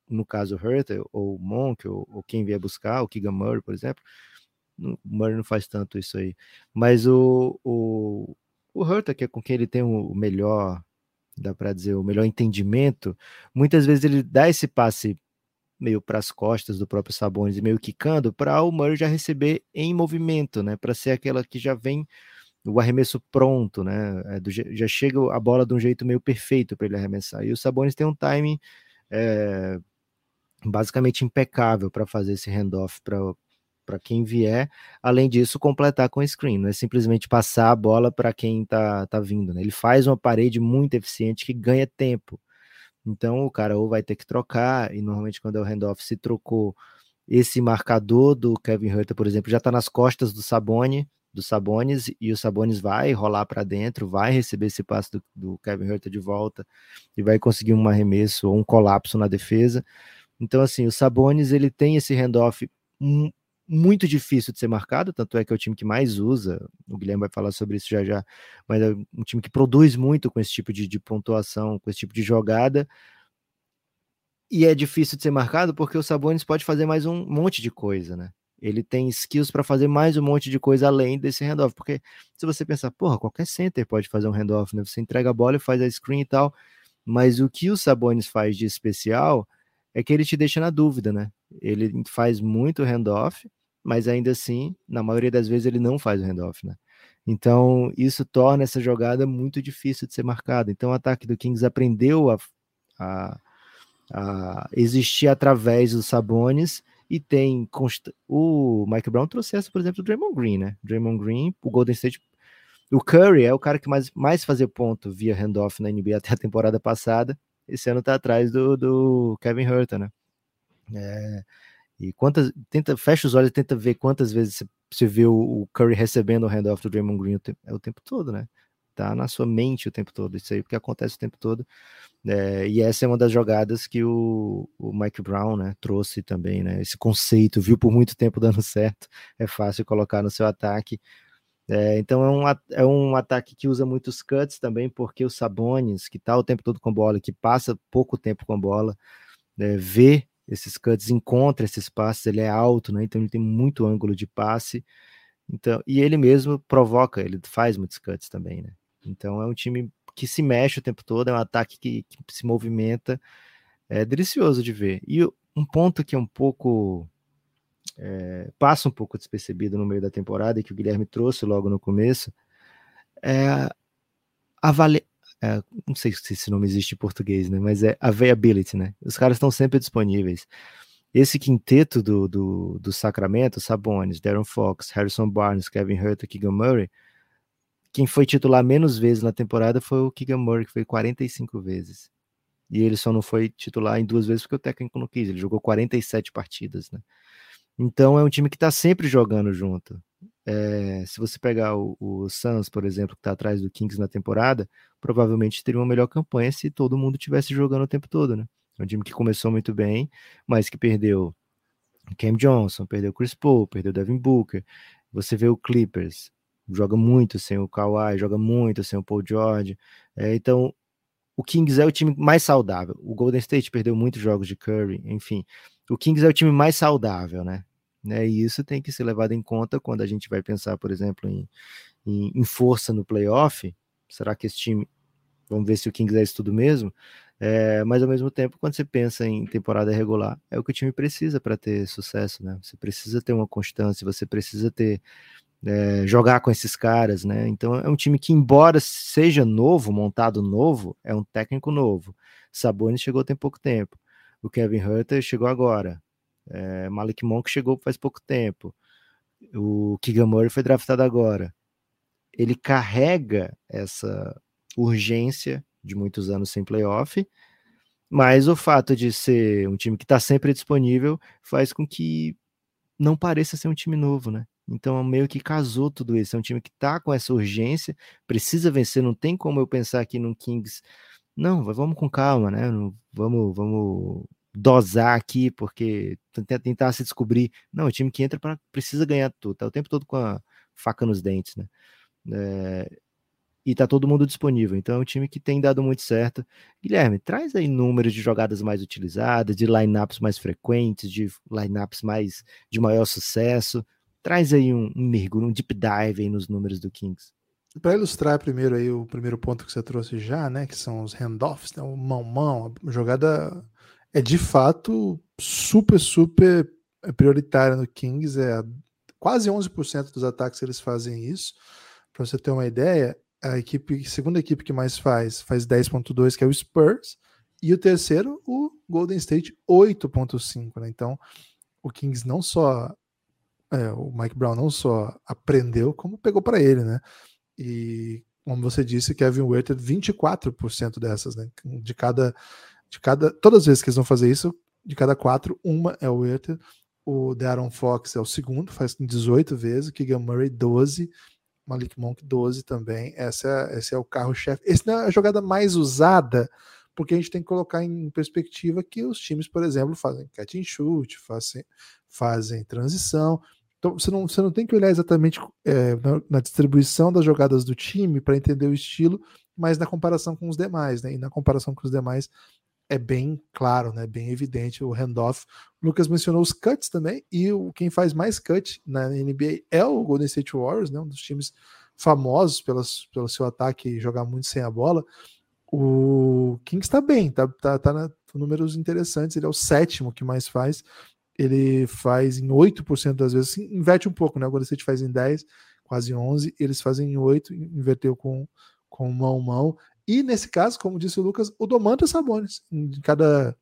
no caso o Hurter, ou o Monk, ou, ou, quem vier buscar, o Keegan Murray, por exemplo. O Murray não faz tanto isso aí. Mas o, o, o Hurter, que é com quem ele tem o melhor, dá para dizer, o melhor entendimento, muitas vezes ele dá esse passe meio para as costas do próprio Sabonis e meio quicando, para o Murray já receber em movimento, né? Para ser aquela que já vem o arremesso pronto, né? É do, já chega a bola de um jeito meio perfeito para ele arremessar. E o Sabonis tem um timing é, basicamente impecável para fazer esse handoff para quem vier. Além disso, completar com screen, não é simplesmente passar a bola para quem está tá vindo. Né? Ele faz uma parede muito eficiente que ganha tempo. Então o cara ou vai ter que trocar, e normalmente quando é o handoff se trocou esse marcador do Kevin Herter, por exemplo, já está nas costas do Sabone, do Sabonis, e o Sabonis vai rolar para dentro, vai receber esse passe do, do Kevin Herter de volta e vai conseguir um arremesso ou um colapso na defesa. Então, assim, o Sabonis ele tem esse handoff muito difícil de ser marcado, tanto é que é o time que mais usa, o Guilherme vai falar sobre isso já já, mas é um time que produz muito com esse tipo de, de pontuação, com esse tipo de jogada, e é difícil de ser marcado porque o Sabonis pode fazer mais um monte de coisa, né? ele tem skills para fazer mais um monte de coisa além desse handoff. Porque se você pensar, porra, qualquer center pode fazer um handoff, né? Você entrega a bola e faz a screen e tal. Mas o que o Sabonis faz de especial é que ele te deixa na dúvida, né? Ele faz muito handoff, mas ainda assim, na maioria das vezes, ele não faz o handoff, né? Então, isso torna essa jogada muito difícil de ser marcada. Então, o ataque do Kings aprendeu a, a, a existir através dos Sabonis e tem const... o Mike Brown trouxe essa, por exemplo, do Draymond Green, né? Draymond Green, o Golden State, o Curry é o cara que mais, mais fazia ponto via handoff na NBA até a temporada passada. Esse ano tá atrás do, do Kevin Herter, né? É, e quantas tenta fecha os olhos e tenta ver quantas vezes você, vê o, Curry recebendo o handoff do Draymond Green é o tempo todo, né? Tá na sua mente o tempo todo, isso aí porque acontece o tempo todo. É, e essa é uma das jogadas que o, o, Mike Brown né, trouxe também, né? Esse conceito, viu por muito tempo dando certo, é fácil colocar no seu ataque. É, então é um, é um ataque que usa muitos cuts também, porque o Sabonis, que está o tempo todo com bola, que passa pouco tempo com bola, é, vê esses cuts, encontra esses passes, ele é alto, né? Então ele tem muito ângulo de passe. Então, e ele mesmo provoca, ele faz muitos cuts também, né? Então é um time que se mexe o tempo todo, é um ataque que, que se movimenta, é delicioso de ver. E um ponto que é um pouco é, passa um pouco despercebido no meio da temporada e que o Guilherme trouxe logo no começo é a vale, é, não sei se esse nome existe em português, né? Mas é availability, né? Os caras estão sempre disponíveis. Esse quinteto do, do, do Sacramento, Sabonis, Darren Fox, Harrison Barnes, Kevin Hurt, Keegan Murray, quem foi titular menos vezes na temporada foi o Keegan Murray, que foi 45 vezes. E ele só não foi titular em duas vezes porque o técnico não quis. Ele jogou 47 partidas, né? Então é um time que está sempre jogando junto. É, se você pegar o, o Suns, por exemplo, que está atrás do Kings na temporada, provavelmente teria uma melhor campanha se todo mundo tivesse jogando o tempo todo, né? É um time que começou muito bem, mas que perdeu Cam Johnson, perdeu Chris Paul, perdeu Devin Booker. Você vê o Clippers, joga muito sem o Kawhi, joga muito sem o Paul George. É, então, o Kings é o time mais saudável. O Golden State perdeu muitos jogos de Curry, enfim. O Kings é o time mais saudável, né? Né? E isso tem que ser levado em conta quando a gente vai pensar, por exemplo, em, em, em força no playoff. Será que esse time. Vamos ver se o Kings é isso tudo mesmo. É, mas ao mesmo tempo, quando você pensa em temporada regular, é o que o time precisa para ter sucesso, né? Você precisa ter uma constância, você precisa ter é, jogar com esses caras, né? Então é um time que, embora seja novo, montado novo, é um técnico novo. Sabonis chegou tem pouco tempo. O Kevin Hunter chegou agora. É, Malik Monk chegou faz pouco tempo. O Murray foi draftado agora. Ele carrega essa urgência de muitos anos sem playoff, mas o fato de ser um time que está sempre disponível faz com que não pareça ser um time novo, né? Então, meio que casou tudo isso. É um time que tá com essa urgência, precisa vencer. Não tem como eu pensar aqui no Kings. Não, vamos com calma, né? Vamos, vamos dosar aqui, porque tentar se descobrir. Não, o time que entra para precisa ganhar tudo. Tá o tempo todo com a faca nos dentes, né? É, e tá todo mundo disponível. Então é um time que tem dado muito certo. Guilherme, traz aí números de jogadas mais utilizadas, de lineups mais frequentes, de lineups mais de maior sucesso. Traz aí um, um mergulho, um deep dive nos números do Kings. Para ilustrar primeiro aí o primeiro ponto que você trouxe já, né, que são os handoffs, né, o mão-mão, a jogada é de fato super, super prioritária no Kings, é quase 11% dos ataques eles fazem isso. Para você ter uma ideia, a equipe, segunda equipe que mais faz, faz 10.2, que é o Spurs, e o terceiro, o Golden State, 8.5, né? Então, o Kings não só é, o Mike Brown não só aprendeu, como pegou para ele, né? E como você disse, Kevin Werther 24% dessas, né? De cada, de cada, todas as vezes que eles vão fazer isso, de cada quatro, uma é o Werther. O Darren Fox é o segundo, faz 18 vezes. O Keegan Murray 12, Malik Monk 12 também. Essa é, esse é o carro-chefe. Essa é a jogada mais usada, porque a gente tem que colocar em perspectiva que os times, por exemplo, fazem catch and shoot, fazem, fazem transição. Então você não, você não tem que olhar exatamente é, na, na, distribuição das jogadas do time para entender o estilo, mas na comparação com os demais, né? E na comparação com os demais, é bem claro, né? Bem evidente o handoff. Lucas mencionou os cuts também, e o, quem faz mais cut na NBA é o Golden State Warriors, né? Um dos times famosos pelas, pelo seu ataque e jogar muito sem a bola. O Kings está bem, tá, tá, tá na, números interessantes. Ele é o sétimo que mais faz. Ele faz em 8% das vezes, assim, inverte um pouco, né? O Golden State faz em 10, quase 11, eles fazem em 8, inverteu com, com mão-mão. E nesse caso, como disse o Lucas, o Domantas Sabonis. De cada,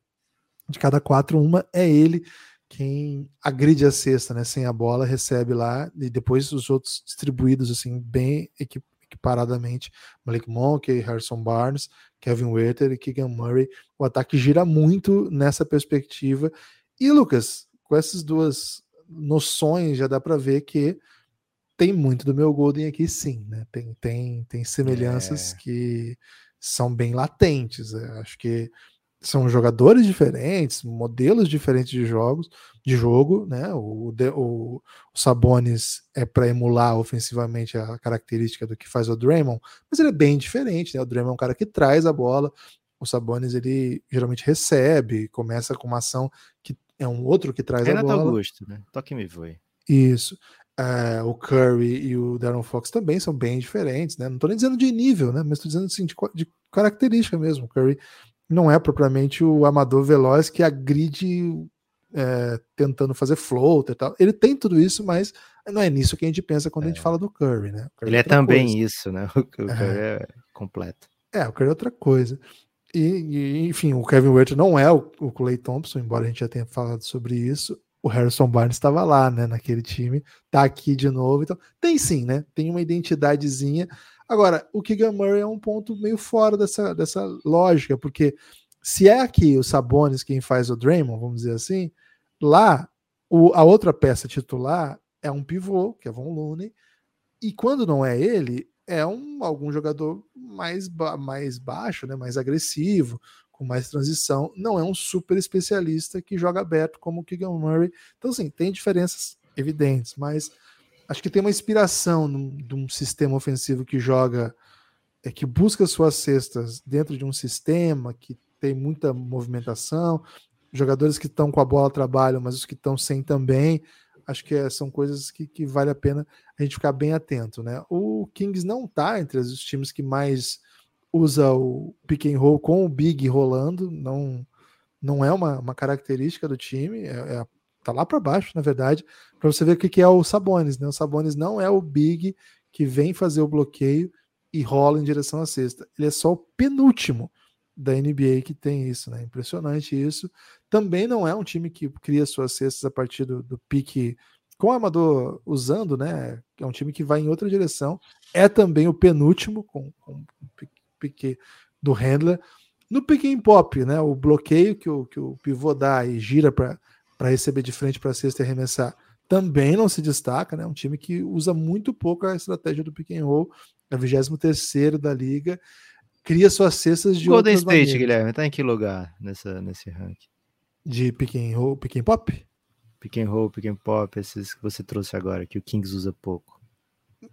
de cada quatro, uma é ele quem agride a cesta, né? Sem a bola, recebe lá, e depois os outros distribuídos, assim, bem equiparadamente. Malik Monk, Harrison Barnes, Kevin Werther e Keegan Murray. O ataque gira muito nessa perspectiva. E, Lucas, com essas duas noções, já dá para ver que tem muito do meu Golden aqui, sim, né? Tem, tem, tem semelhanças é. que são bem latentes. Né? Acho que são jogadores diferentes, modelos diferentes de jogos, de jogo, né? O, o, o Sabonis é para emular ofensivamente a característica do que faz o Draymond, mas ele é bem diferente, né? O Draymond é um cara que traz a bola, o Sabonis ele geralmente recebe, começa com uma ação que é um outro que traz Renato a bola. Augusto, né? Toque me foi. Isso. Uh, o Curry e o Darren Fox também são bem diferentes, né? Não estou nem dizendo de nível, né? Mas estou dizendo assim, de, de, característica mesmo. O Curry não é propriamente o amador veloz que agride é, tentando fazer float e tal. Ele tem tudo isso, mas não é nisso que a gente pensa quando é. a gente é. fala do Curry, né? Curry Ele é, é também coisa. isso, né? O Curry é. é completo. É, o Curry é outra coisa. E, e enfim, o Kevin Werther não é o, o Clay Thompson, embora a gente já tenha falado sobre isso o Harrison Barnes estava lá, né, naquele time, tá aqui de novo, então tem sim, né, tem uma identidadezinha. Agora, o Keegan Murray é um ponto meio fora dessa, dessa lógica, porque se é aqui o Sabonis quem faz o Draymond, vamos dizer assim, lá o, a outra peça titular é um pivô, que é Von Looney, e quando não é ele, é um algum jogador mais, mais baixo, né, mais agressivo, com mais transição, não é um super especialista que joga aberto como o Keegan Murray. Então, assim, tem diferenças evidentes, mas acho que tem uma inspiração de um sistema ofensivo que joga, é, que busca suas cestas dentro de um sistema que tem muita movimentação, jogadores que estão com a bola trabalham, mas os que estão sem também. Acho que é, são coisas que, que vale a pena a gente ficar bem atento, né? O Kings não está entre os times que mais usa o pick and roll com o big rolando, não não é uma, uma característica do time, é, é tá lá para baixo, na verdade, para você ver o que, que é o Sabonis, né? O Sabonis não é o big que vem fazer o bloqueio e rola em direção à cesta. Ele é só o penúltimo da NBA que tem isso, né? Impressionante isso. Também não é um time que cria suas cestas a partir do, do pique com o Amador usando, né? É um time que vai em outra direção. É também o penúltimo com, com pique do handler. No pick and pop, né, o bloqueio que o, que o pivô dá e gira para receber de frente para a cesta e arremessar também não se destaca, né? Um time que usa muito pouco a estratégia do pick and roll, é o 23 da liga, cria suas cestas de Golden State, maneiras. Guilherme, tá em que lugar nessa nesse ranking? De pick and roll, pick and pop? Pick and roll, pick and pop, esses que você trouxe agora, que o Kings usa pouco.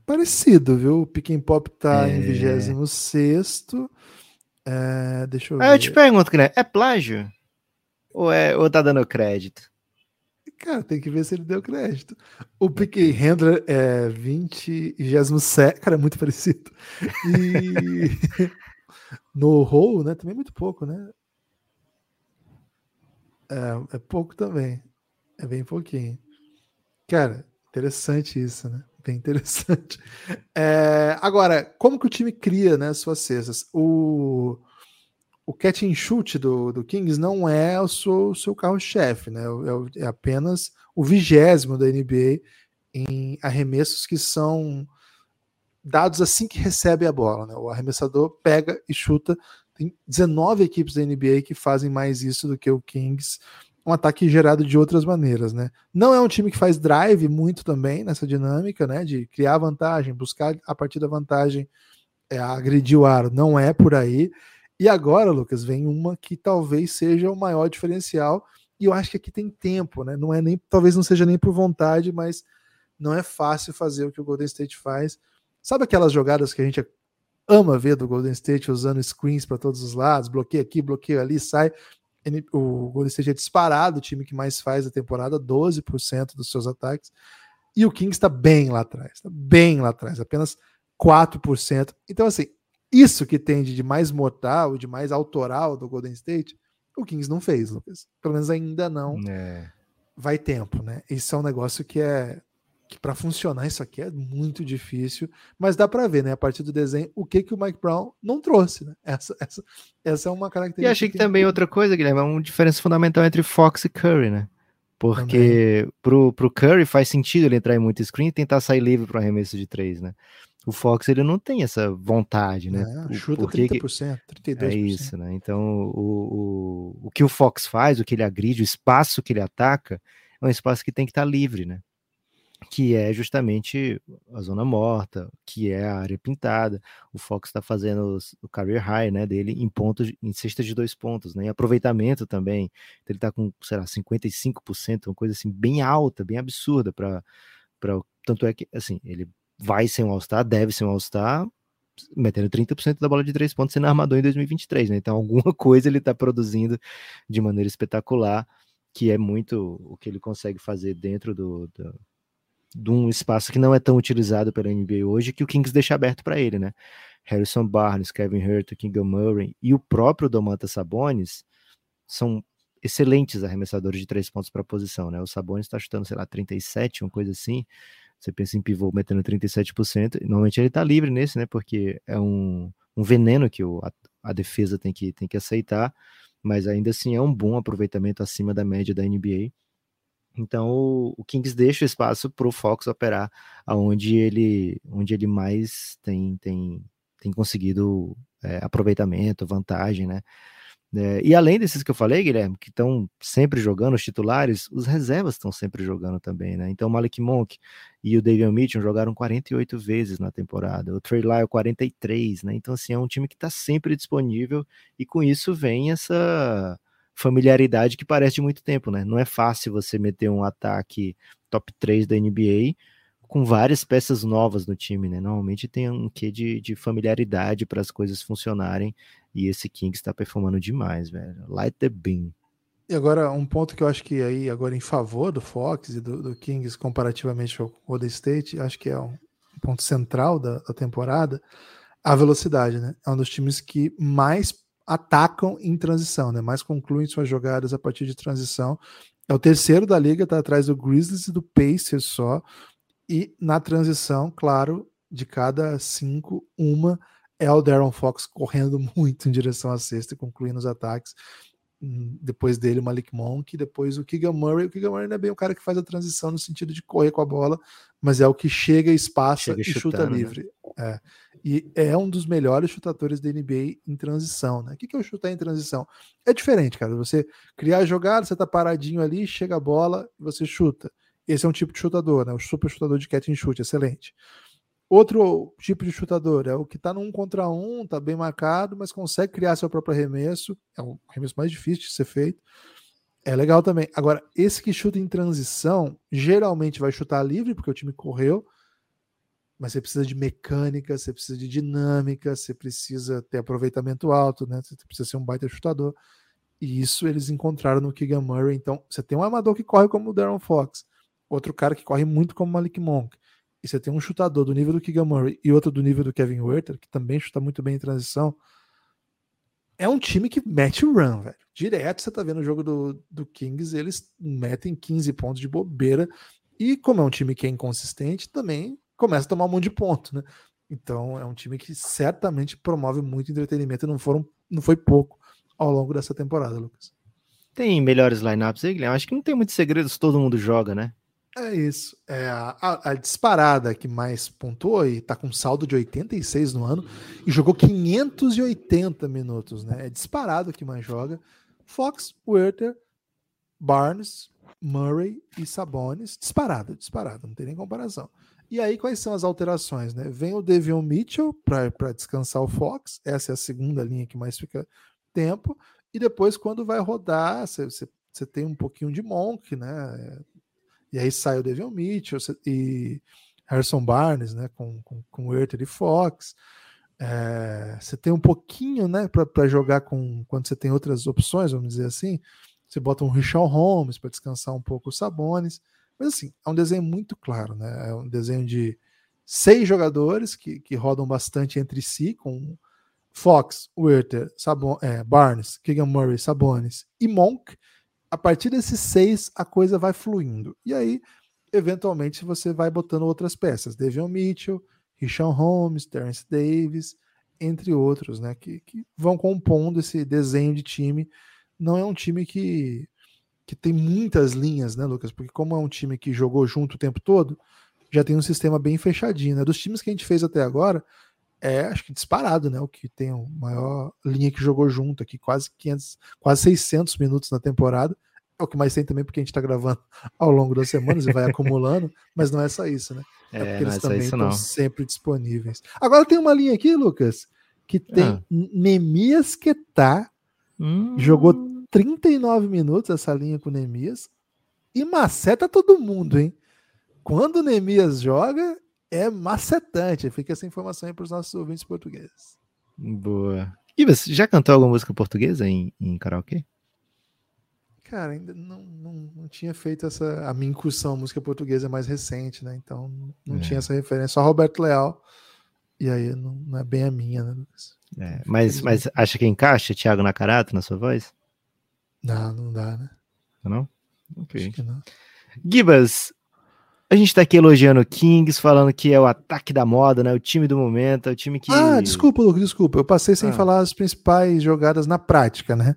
Parecido, viu? O Pick Pop tá é... em 26. É, deixa eu ver. Ah, eu te pergunto, né? É plágio? Ou, é, ou tá dando crédito? Cara, tem que ver se ele deu crédito. O Pick Handler é 20, 27. Cara, é muito parecido. E no Roll, né? Também é muito pouco, né? É, é pouco também. É bem pouquinho. Cara, interessante isso, né? Bem interessante. É, agora, como que o time cria né, suas cestas? O, o catch and shoot do, do Kings não é o seu, seu carro-chefe, né? É, é, apenas o vigésimo da NBA em arremessos que são dados assim que recebe a bola. Né? O arremessador pega e chuta. Tem 19 equipes da NBA que fazem mais isso do que o Kings um ataque gerado de outras maneiras, né? Não é um time que faz drive muito também nessa dinâmica, né? De criar vantagem, buscar a partir da vantagem é, agredir o aro, não é por aí. E agora, Lucas, vem uma que talvez seja o maior diferencial, e eu acho que aqui tem tempo, né? Não é nem, talvez não seja nem por vontade, mas não é fácil fazer o que o Golden State faz. Sabe aquelas jogadas que a gente ama ver do Golden State usando screens para todos os lados, bloqueia aqui, bloqueia ali, sai. O Golden State é disparado, o time que mais faz a temporada, 12% dos seus ataques. E o Kings está bem lá atrás, está bem lá atrás, apenas 4%. Então, assim, isso que tem de mais mortal, de mais autoral do Golden State, o Kings não fez, Lucas. Pelo menos ainda não. É. Vai tempo, né? Isso é um negócio que é que para funcionar isso aqui é muito difícil, mas dá para ver, né, a partir do desenho, o que que o Mike Brown não trouxe, né? Essa, essa, essa é uma característica. E achei que, que também outra coisa, Guilherme, é uma diferença fundamental entre Fox e Curry, né? Porque pro, pro Curry faz sentido ele entrar em muito screen e tentar sair livre para arremesso de três, né? O Fox ele não tem essa vontade, né? É, chuta Porque 30%, 32%. É isso, né? Então, o, o, o que o Fox faz, o que ele agride, o espaço que ele ataca, é um espaço que tem que estar tá livre, né? Que é justamente a zona morta, que é a área pintada. O Fox está fazendo o career high, né, dele em pontos, em de dois pontos, né, e aproveitamento também. Então, ele está com, sei lá, 55%, uma coisa assim bem alta, bem absurda para para tanto é que assim, ele vai ser um All-Star, deve ser um All-Star, metendo 30% da bola de três pontos sendo armador em 2023, né? Então alguma coisa ele está produzindo de maneira espetacular, que é muito o que ele consegue fazer dentro do, do de um espaço que não é tão utilizado pela NBA hoje, que o Kings deixa aberto para ele, né? Harrison Barnes, Kevin Hurt, King Murray e o próprio Domantas Sabonis são excelentes arremessadores de três pontos para posição, né? O Sabonis está chutando, sei lá, 37, uma coisa assim. Você pensa em pivô metendo 37%, normalmente ele está livre nesse, né? Porque é um, um veneno que o, a, a defesa tem que, tem que aceitar, mas ainda assim é um bom aproveitamento acima da média da NBA. Então o, Kings deixa espaço para o Fox operar aonde ele, onde ele mais tem, tem, tem conseguido é, aproveitamento, vantagem, né? É, e além desses que eu falei, Guilherme, que estão sempre jogando, os titulares, os reservas estão sempre jogando também, né? Então o Malik Monk e o David Mitchell jogaram 48 vezes na temporada, o Trey Lyle 43, né? Então, assim, é um time que está sempre disponível e com isso vem essa familiaridade que parece de muito tempo, né? Não é fácil você meter um ataque top 3 da NBA com várias peças novas no time, né? Normalmente tem um quê de, de familiaridade para as coisas funcionarem e esse Kings está performando demais, velho. Light the beam. E agora, um ponto que eu acho que aí, agora em favor do Fox e do, do Kings comparativamente ao Golden State, acho que é um ponto central da, da temporada, a velocidade, né? É um dos times que mais atacam em transição, né? Mais concluem suas jogadas a partir de transição. É o terceiro da liga, está atrás do Grizzlies e do Pacers só. E na transição, claro, de cada cinco, uma é o Darren Fox correndo muito em direção à cesta e concluindo os ataques. Depois dele, o Malik Monk, depois o Keegan Murray. O Keegan Murray não é bem o cara que faz a transição no sentido de correr com a bola, mas é o que chega, espaça chega e chutando, chuta né? livre. Né? É e é um dos melhores chutadores da NBA em transição, né? O que é o chutar em transição? É diferente, cara. Você criar a jogada, você tá paradinho ali, chega a bola, você chuta. Esse é um tipo de chutador, né? O super chutador de catch and shoot, excelente. Outro tipo de chutador é o que tá num contra um, tá bem marcado, mas consegue criar seu próprio arremesso. É o arremesso mais difícil de ser feito. É legal também. Agora, esse que chuta em transição, geralmente vai chutar livre, porque o time correu, mas você precisa de mecânica, você precisa de dinâmica, você precisa ter aproveitamento alto, né? Você precisa ser um baita chutador. E isso eles encontraram no Keegan Murray. Então, você tem um armador que corre como o Darren Fox, outro cara que corre muito como o Malik Monk. E você tem um chutador do nível do Keegan Murray e outro do nível do Kevin Werther, que também chuta muito bem em transição. É um time que mete run, velho. Direto você tá vendo o jogo do, do Kings, eles metem 15 pontos de bobeira. E como é um time que é inconsistente, também começa a tomar um monte de ponto, né? Então é um time que certamente promove muito entretenimento e não, foram, não foi pouco ao longo dessa temporada, Lucas. Tem melhores lineups aí, Guilherme? Acho que não tem muitos segredos, todo mundo joga, né? É isso. É a, a, a, disparada que mais pontuou e tá com saldo de 86 no ano e jogou 580 minutos, né? É disparado que mais joga. Fox, Werther, Barnes, Murray e Sabonis. Disparado, disparado, não tem nem comparação. E aí, quais são as alterações? Né? Vem o Devion Mitchell para descansar o Fox, essa é a segunda linha que mais fica tempo, e depois, quando vai rodar, você tem um pouquinho de Monk, né? E aí sai o Devion Mitchell e Harrison Barnes, né? Com, com, com e Fox. É, você tem um pouquinho, né, para jogar com quando você tem outras opções, vamos dizer assim. Você bota um Richard Holmes para descansar um pouco os Sabones. Mas assim, é um desenho muito claro, né? É um desenho de seis jogadores que, que rodam bastante entre si, com Fox, Werther, Sabon, é, Barnes, Keegan Murray, Sabonis e Monk. A partir desses seis, a coisa vai fluindo. E aí, eventualmente, você vai botando outras peças. Devion Mitchell, Richard Holmes, Terence Davis, entre outros, né? Que, que vão compondo esse desenho de time. Não é um time que que tem muitas linhas, né, Lucas? Porque como é um time que jogou junto o tempo todo, já tem um sistema bem fechadinho, né? Dos times que a gente fez até agora, é, acho que disparado, né? O que tem a maior linha que jogou junto aqui, quase 500, quase 600 minutos na temporada. É o que mais tem também, porque a gente está gravando ao longo das semanas e vai acumulando, mas não é só isso, né? É, é porque eles é também estão sempre disponíveis. Agora tem uma linha aqui, Lucas, que tem ah. Nemias Ketá, hum. jogou 39 minutos essa linha com Nemias e maceta todo mundo, hein? Quando o Nemias joga, é macetante. Fica essa informação aí para os nossos ouvintes portugueses. Boa. E você já cantou alguma música portuguesa em, em karaokê? Cara, ainda não, não, não, tinha feito essa. A minha incursão música portuguesa é mais recente, né? Então não é. tinha essa referência. Só Roberto Leal. E aí não, não é bem a minha, né, Lucas? É, mas, mas acha que encaixa Thiago Nakarato na sua voz? Não, não dá, né? Não? Ok. Acho que não. Gibas, a gente tá aqui elogiando o Kings, falando que é o ataque da moda, né? O time do momento, é o time que. Ah, desculpa, Lucas, desculpa. Eu passei sem ah. falar as principais jogadas na prática, né?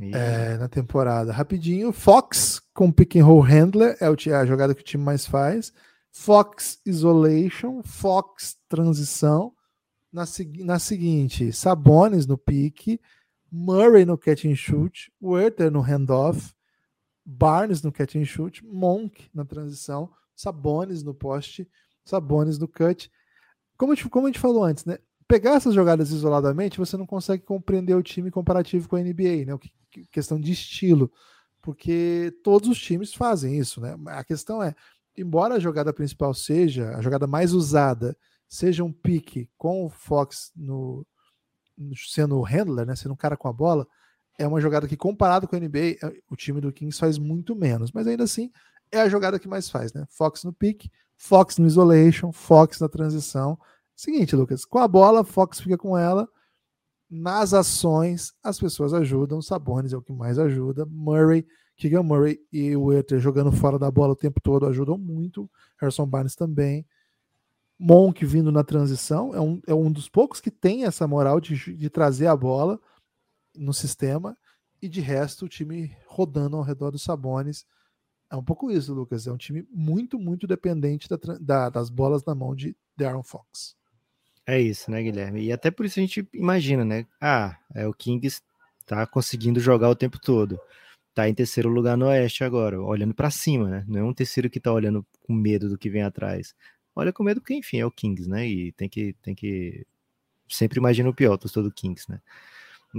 É, na temporada. Rapidinho, Fox com pick and roll handler é a jogada que o time mais faz. Fox isolation, Fox transição. Na, na seguinte, Sabones no pique, Murray no catch and shoot, Werther no handoff, Barnes no catch and shoot, Monk na transição, Sabones no poste, Sabones no cut. Como como a gente falou antes, né? Pegar essas jogadas isoladamente, você não consegue compreender o time comparativo com a NBA, né? questão de estilo, porque todos os times fazem isso, né? A questão é, embora a jogada principal seja a jogada mais usada, seja um pique com o Fox no, sendo o handler, né? Sendo um cara com a bola, é uma jogada que, comparado com a NBA, é, o time do Kings faz muito menos, mas ainda assim é a jogada que mais faz, né? Fox no pick, Fox no isolation, Fox na transição. Seguinte, Lucas, com a bola, Fox fica com ela. Nas ações, as pessoas ajudam. Sabonis é o que mais ajuda. Murray, Keegan Murray e o Ether jogando fora da bola o tempo todo ajudam muito. Harrison Barnes também. Monk vindo na transição é um, é um dos poucos que tem essa moral de, de trazer a bola no sistema. E de resto, o time rodando ao redor dos Sabonis é um pouco isso, Lucas. É um time muito, muito dependente da, da, das bolas na mão de Darren Fox. É isso, né, Guilherme? E até por isso a gente imagina, né? Ah, é o Kings tá conseguindo jogar o tempo todo. Tá em terceiro lugar no Oeste agora, olhando para cima, né? Não é um terceiro que tá olhando com medo do que vem atrás. Olha com medo porque, enfim, é o Kings, né? E tem que, tem que sempre imagina o pior, torcedor do Kings, né?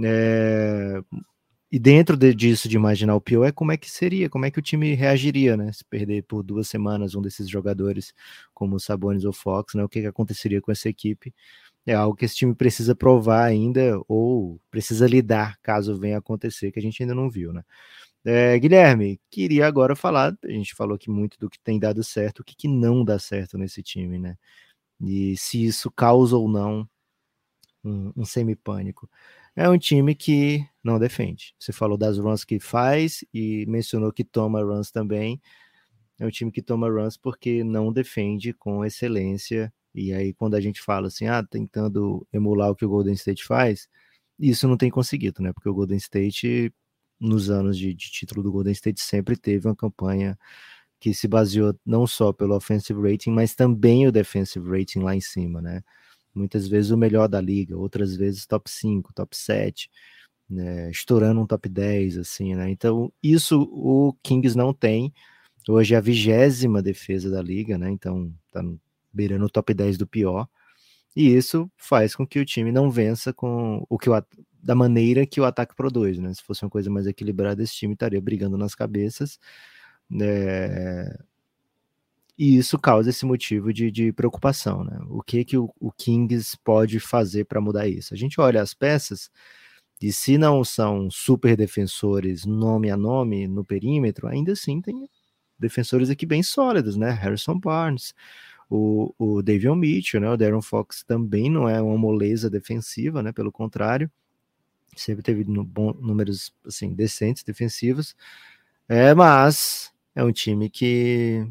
É, e dentro de, disso, de imaginar o pior, é como é que seria, como é que o time reagiria, né? Se perder por duas semanas um desses jogadores, como o Sabonis ou Fox, né? O que, que aconteceria com essa equipe? É algo que esse time precisa provar ainda, ou precisa lidar caso venha acontecer, que a gente ainda não viu, né? É, Guilherme, queria agora falar, a gente falou aqui muito do que tem dado certo, o que, que não dá certo nesse time, né? E se isso causa ou não um, um semi-pânico é um time que não defende. Você falou das runs que faz e mencionou que toma runs também. É um time que toma runs porque não defende com excelência. E aí, quando a gente fala assim, ah, tentando emular o que o Golden State faz, isso não tem conseguido, né? Porque o Golden State, nos anos de, de título do Golden State, sempre teve uma campanha que se baseou não só pelo offensive rating, mas também o defensive rating lá em cima, né? Muitas vezes o melhor da liga, outras vezes top 5, top 7, né, estourando um top 10, assim, né? Então, isso o Kings não tem. Hoje é a vigésima defesa da liga, né? Então, tá beirando o top 10 do pior. E isso faz com que o time não vença com o que o, da maneira que o ataque produz, né? Se fosse uma coisa mais equilibrada, esse time estaria brigando nas cabeças. É, e isso causa esse motivo de, de preocupação, né? O que que o, o Kings pode fazer para mudar isso? A gente olha as peças e se não são super defensores nome a nome no perímetro, ainda assim tem defensores aqui bem sólidos, né? Harrison Barnes, o, o Davion Mitchell, né? O Darren Fox também não é uma moleza defensiva, né? Pelo contrário, sempre teve bom, números assim decentes defensivos, é, mas é um time que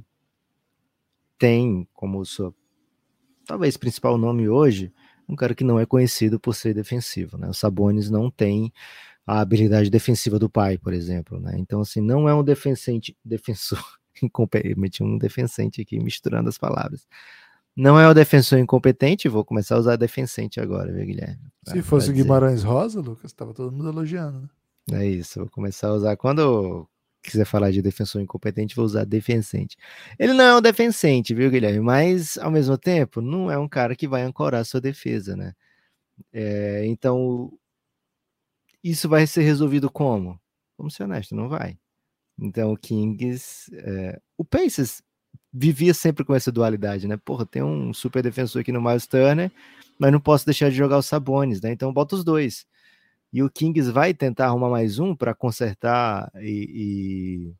tem como sua talvez principal nome hoje um cara que não é conhecido por ser defensivo, né? O Sabonis não tem a habilidade defensiva do pai, por exemplo, né? Então assim, não é um defensente, defensor incompetente, um defensente aqui misturando as palavras. Não é o defensor incompetente, vou começar a usar defensente agora, viu, Guilherme? Se fosse Guimarães Rosa, Lucas, tava todo mundo elogiando, né? É isso, vou começar a usar quando quiser falar de defensor incompetente, vou usar defensente. Ele não é um defensente, viu, Guilherme? Mas, ao mesmo tempo, não é um cara que vai ancorar sua defesa, né? É, então, isso vai ser resolvido como? Vamos ser honestos, não vai. Então, o Kings. É, o Pacers vivia sempre com essa dualidade, né? Porra, tem um super defensor aqui no Miles Turner, mas não posso deixar de jogar os Sabones, né? Então, bota os dois e o Kings vai tentar arrumar mais um para consertar e,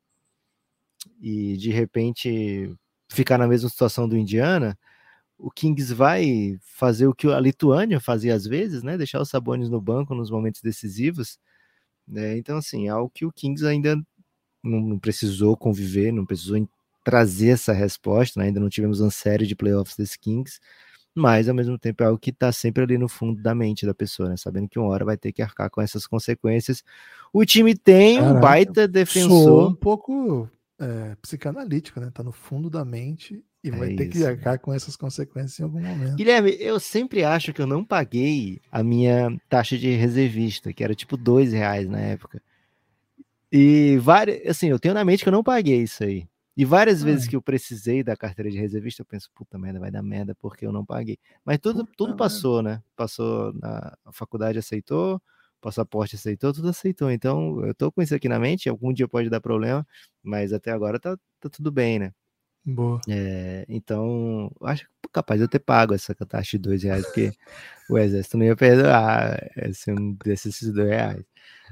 e, e, de repente ficar na mesma situação do Indiana, o Kings vai fazer o que a Lituânia fazia às vezes, né? Deixar os Sabones no banco nos momentos decisivos. Né? Então, assim, é algo que o Kings ainda não, não precisou conviver, não precisou trazer essa resposta, né? ainda não tivemos uma série de playoffs desse Kings mas ao mesmo tempo é algo que está sempre ali no fundo da mente da pessoa, né? Sabendo que uma hora vai ter que arcar com essas consequências. O time tem Caraca, um baita defensor. um pouco é, psicanalítico, né? Tá no fundo da mente e vai é ter que arcar com essas consequências em algum momento. Guilherme, eu sempre acho que eu não paguei a minha taxa de reservista, que era tipo dois reais na época. E várias, assim, eu tenho na mente que eu não paguei isso aí. E várias vezes que eu precisei da carteira de reservista, eu penso, puta merda, vai dar merda porque eu não paguei. Mas tudo, tudo passou, né? Passou na a faculdade aceitou, passaporte aceitou, tudo aceitou. Então, eu tô com isso aqui na mente, algum dia pode dar problema, mas até agora tá, tá tudo bem, né? Boa. É, então, acho capaz de eu ter pago essa taxa de dois reais, porque o exército não ia perdoar esse um desses dois reais.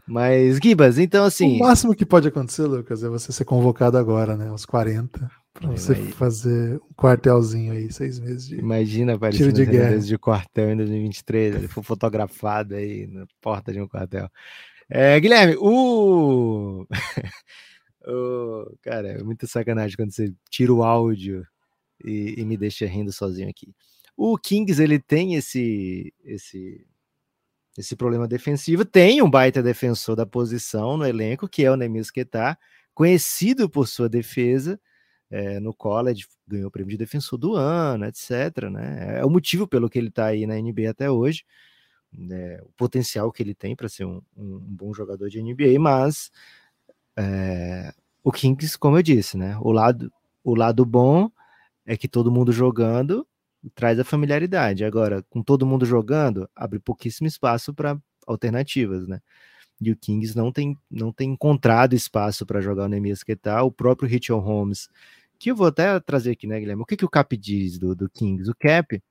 Mas, Gibas, então assim. O máximo que pode acontecer, Lucas, é você ser convocado agora, né? Aos 40. Pra você Imagina. fazer um quartelzinho aí, seis meses de. Imagina aparecer de guerra. de quartel em 2023. Ele foi fotografado aí na porta de um quartel. É, Guilherme, o. o... Cara, é muita sacanagem quando você tira o áudio e, e me deixa rindo sozinho aqui. O Kings, ele tem esse, esse esse problema defensivo. Tem um baita defensor da posição no elenco, que é o Nemis Ketar, conhecido por sua defesa é, no college, ganhou o prêmio de defensor do ano, etc. Né? É o motivo pelo que ele está aí na NBA até hoje, né? o potencial que ele tem para ser um, um, bom jogador de NBA, mas é, o Kings, como eu disse, né? o, lado, o lado bom é que todo mundo jogando traz a familiaridade. Agora, com todo mundo jogando, abre pouquíssimo espaço para alternativas, né? E o Kings não tem, não tem encontrado espaço para jogar o Nemias Keita, o próprio Richard Holmes, que eu vou até trazer aqui, né, Guilherme? O que, que o Cap diz do, do Kings? O Cap,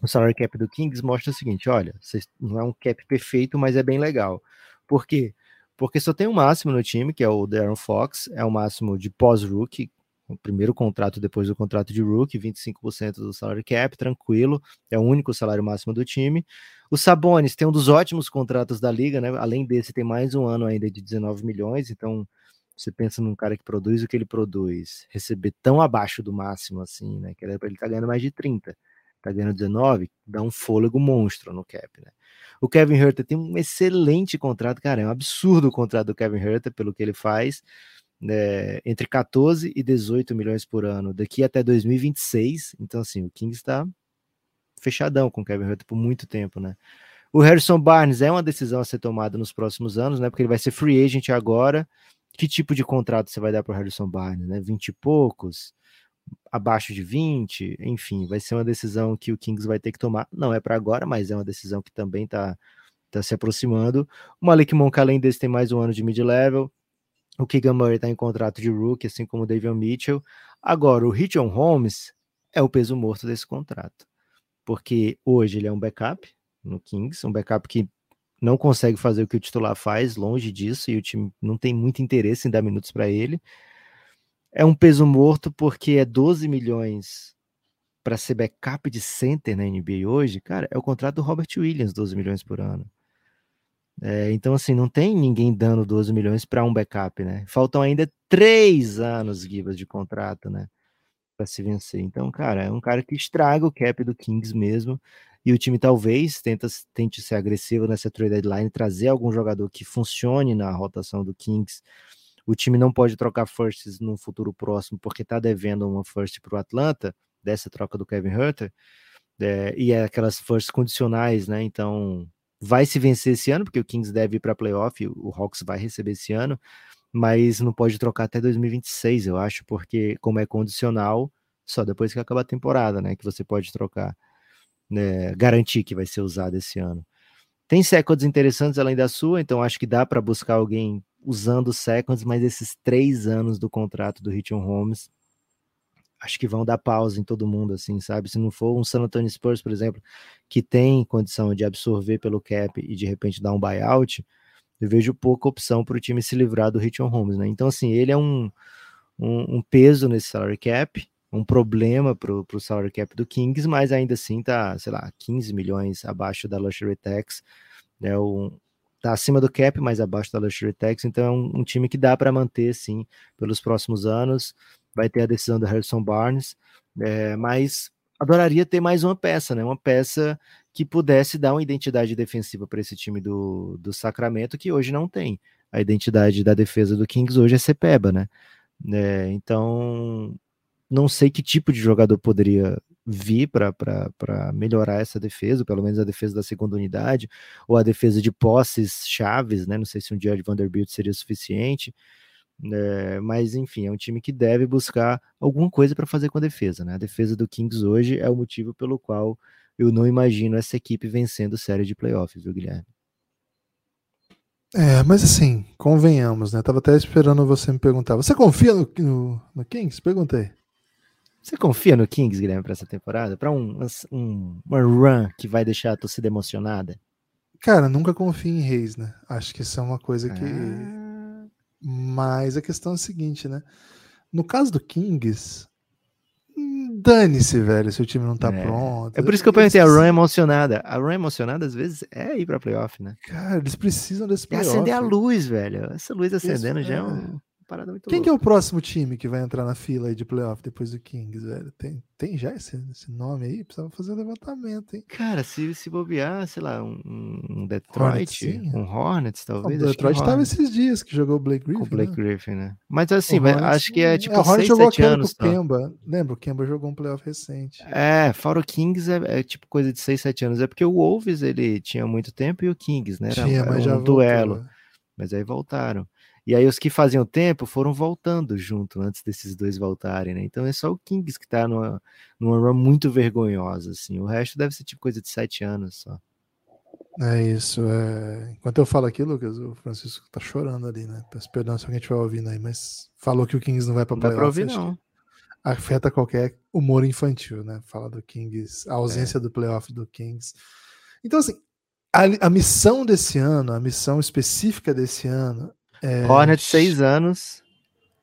o salary cap do Kings mostra o seguinte: olha, não é um cap perfeito, mas é bem legal. Por quê? Porque só tem um máximo no time, que é o Darren Fox, é o máximo de pós-rookie, o primeiro contrato depois do contrato de rookie, 25% do salário cap, tranquilo, é o único salário máximo do time. O Sabonis tem um dos ótimos contratos da liga, né? Além desse, tem mais um ano ainda de 19 milhões, então você pensa num cara que produz o que ele produz, receber tão abaixo do máximo assim, né? Que ele tá ganhando mais de 30, tá ganhando 19, dá um fôlego monstro no cap, né? O Kevin Herter tem um excelente contrato, cara, é um absurdo o contrato do Kevin Herter pelo que ele faz né, entre 14 e 18 milhões por ano daqui até 2026. Então, assim, o Kings está fechadão com o Kevin Hunt por muito tempo, né? O Harrison Barnes é uma decisão a ser tomada nos próximos anos, né? Porque ele vai ser free agent agora. Que tipo de contrato você vai dar para o Harrison Barnes, né? 20 e poucos? Abaixo de 20? Enfim, vai ser uma decisão que o Kings vai ter que tomar. Não é para agora, mas é uma decisão que também está tá se aproximando. O Malik Monk, além desse, tem mais um ano de mid-level. O Keegan Murray está em contrato de rookie, assim como o David Mitchell. Agora, o Richard Holmes é o peso morto desse contrato, porque hoje ele é um backup no Kings, um backup que não consegue fazer o que o titular faz, longe disso, e o time não tem muito interesse em dar minutos para ele. É um peso morto porque é 12 milhões para ser backup de center na NBA hoje, cara, é o contrato do Robert Williams, 12 milhões por ano. É, então, assim, não tem ninguém dando 12 milhões para um backup, né? Faltam ainda três anos, Gibas, de contrato, né? Para se vencer. Então, cara, é um cara que estraga o cap do Kings mesmo. E o time talvez tenta, tente ser agressivo nessa trade deadline, trazer algum jogador que funcione na rotação do Kings. O time não pode trocar firsts no futuro próximo porque está devendo uma first para o Atlanta, dessa troca do Kevin Hunter. É, e é aquelas firsts condicionais, né? Então vai se vencer esse ano, porque o Kings deve ir para playoff, o Hawks vai receber esse ano, mas não pode trocar até 2026, eu acho, porque como é condicional, só depois que acaba a temporada, né, que você pode trocar, né, garantir que vai ser usado esse ano. Tem seconds interessantes além da sua, então acho que dá para buscar alguém usando seconds, mas esses três anos do contrato do Richard Holmes acho que vão dar pausa em todo mundo, assim, sabe? Se não for um San Antonio Spurs, por exemplo, que tem condição de absorver pelo cap e de repente dar um buyout, eu vejo pouca opção para o time se livrar do Richard Holmes, né? Então, assim, ele é um, um, um peso nesse salary cap, um problema para o salary cap do Kings, mas ainda assim tá, sei lá, 15 milhões abaixo da luxury tax, né? Um, tá acima do cap, mas abaixo da luxury tax, então é um, um time que dá para manter, sim, pelos próximos anos vai ter a decisão do Harrison Barnes, é, mas adoraria ter mais uma peça, né? Uma peça que pudesse dar uma identidade defensiva para esse time do, do Sacramento, que hoje não tem. A identidade da defesa do Kings hoje é Cepeba, né? É, então, não sei que tipo de jogador poderia vir para melhorar essa defesa, pelo menos a defesa da segunda unidade, ou a defesa de posses chaves, né? Não sei se um dia de Vanderbilt seria suficiente. É, mas enfim, é um time que deve buscar alguma coisa para fazer com a defesa. Né? A defesa do Kings hoje é o motivo pelo qual eu não imagino essa equipe vencendo série de playoffs, viu, Guilherme? É, mas assim, convenhamos, né? Tava até esperando você me perguntar. Você confia no, no, no Kings? Perguntei. Você confia no Kings, Guilherme, para essa temporada? Para um, um, uma run que vai deixar a torcida emocionada? Cara, nunca confio em Reis, né? Acho que isso é uma coisa que. Ah mas a questão é a seguinte, né? No caso do Kings, dane-se, velho, se o time não tá é. pronto. É por isso que eu pensei, a run emocionada. A run emocionada, às vezes, é ir pra playoff, né? Cara, eles precisam desse playoff. É acender a luz, velho. Essa luz acendendo já é, é um parada muito Quem louca. que é o próximo time que vai entrar na fila aí de playoff depois do Kings, velho? Tem, tem já esse, esse nome aí? Precisava fazer um levantamento, hein? Cara, se, se bobear, sei lá, um, um Detroit, Hornets, um Hornets, talvez. O Detroit tava esses dias que jogou o Blake Griffin. Com o Blake né? Griffin, né? Mas assim, vai, acho que é tipo é, 6, jogou 7 anos. Com o Kemba. Lembra? O Kemba jogou um playoff recente. É, fora o Kings é, é, tipo coisa de 6, 7 anos. É porque o Wolves ele tinha muito tempo e o Kings, né? Era, tinha, era mas um já duelo. Voltou. Mas aí voltaram. E aí os que faziam tempo foram voltando junto antes desses dois voltarem, né? Então é só o Kings que tá numa, numa run muito vergonhosa, assim. O resto deve ser tipo coisa de sete anos só. É isso. É... Enquanto eu falo aqui, Lucas, o Francisco tá chorando ali, né? Peço perdão se alguém estiver ouvindo aí, mas falou que o Kings não vai pra playoff. Não dá pra ouvir, não. Afeta qualquer humor infantil, né? Fala do Kings, a ausência é. do playoff do Kings. Então, assim, a, a missão desse ano, a missão específica desse ano é... Hornets, seis anos.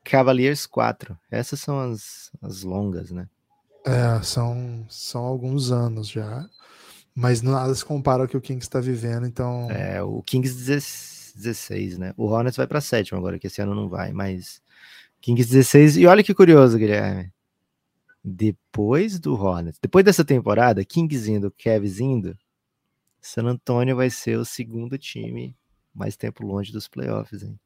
Cavaliers, quatro. Essas são as, as longas, né? É, são, são alguns anos já. Mas nada se compara ao que o Kings está vivendo, então. É, o Kings 16, né? O Hornets vai para sétimo agora, que esse ano não vai, mas. Kings 16. E olha que curioso, Guilherme. Depois do Hornets, depois dessa temporada, Kings indo, Cavs indo, San Antonio vai ser o segundo time mais tempo longe dos playoffs, hein?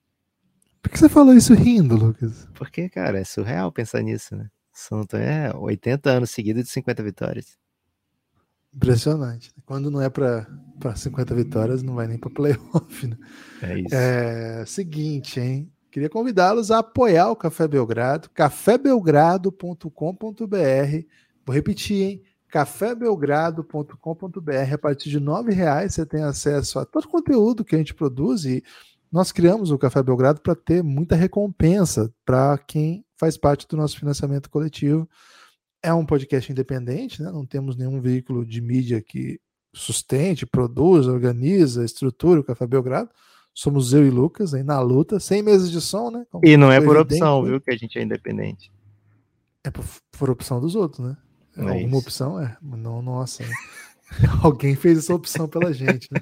Por que você falou isso rindo, Lucas? Porque, cara, é surreal pensar nisso, né? São é 80 anos seguidos de 50 vitórias. Impressionante. Quando não é para 50 vitórias, não vai nem para playoff, né? É isso. É, seguinte, hein? Queria convidá-los a apoiar o Café Belgrado, cafébelgrado.com.br. Vou repetir, hein? cafébelgrado.com.br. A partir de R$ reais você tem acesso a todo o conteúdo que a gente produz e nós criamos o Café Belgrado para ter muita recompensa para quem faz parte do nosso financiamento coletivo. É um podcast independente, né? não temos nenhum veículo de mídia que sustente, produza, organiza, estrutura o Café Belgrado. Somos eu e Lucas aí na luta, sem meses de som, né? Como e não é por opção, viu, que a gente é independente. É por, por opção dos outros, né? É Alguma isso. opção é, não nossa. Né? Alguém fez essa opção pela gente, né?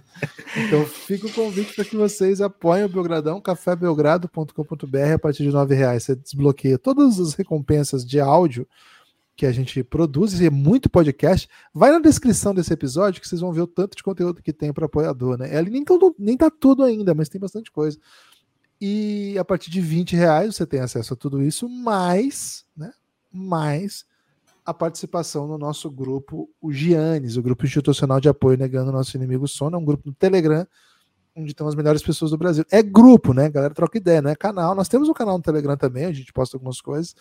Então fica o convite para que vocês apoiem o Belgradão, cafébelgrado.com.br a partir de R$ reais. Você desbloqueia todas as recompensas de áudio que a gente produz e é muito podcast. Vai na descrição desse episódio que vocês vão ver o tanto de conteúdo que tem para apoiador, né? Ele nem, todo, nem tá tudo ainda, mas tem bastante coisa. E a partir de 20 reais você tem acesso a tudo isso, mais, né? Mais a participação no nosso grupo, o Gianes, o grupo institucional de apoio negando nosso inimigo sono, é um grupo no Telegram, onde estão as melhores pessoas do Brasil. É grupo, né? A galera troca ideia, não é canal. Nós temos um canal no Telegram também, a gente posta algumas coisas.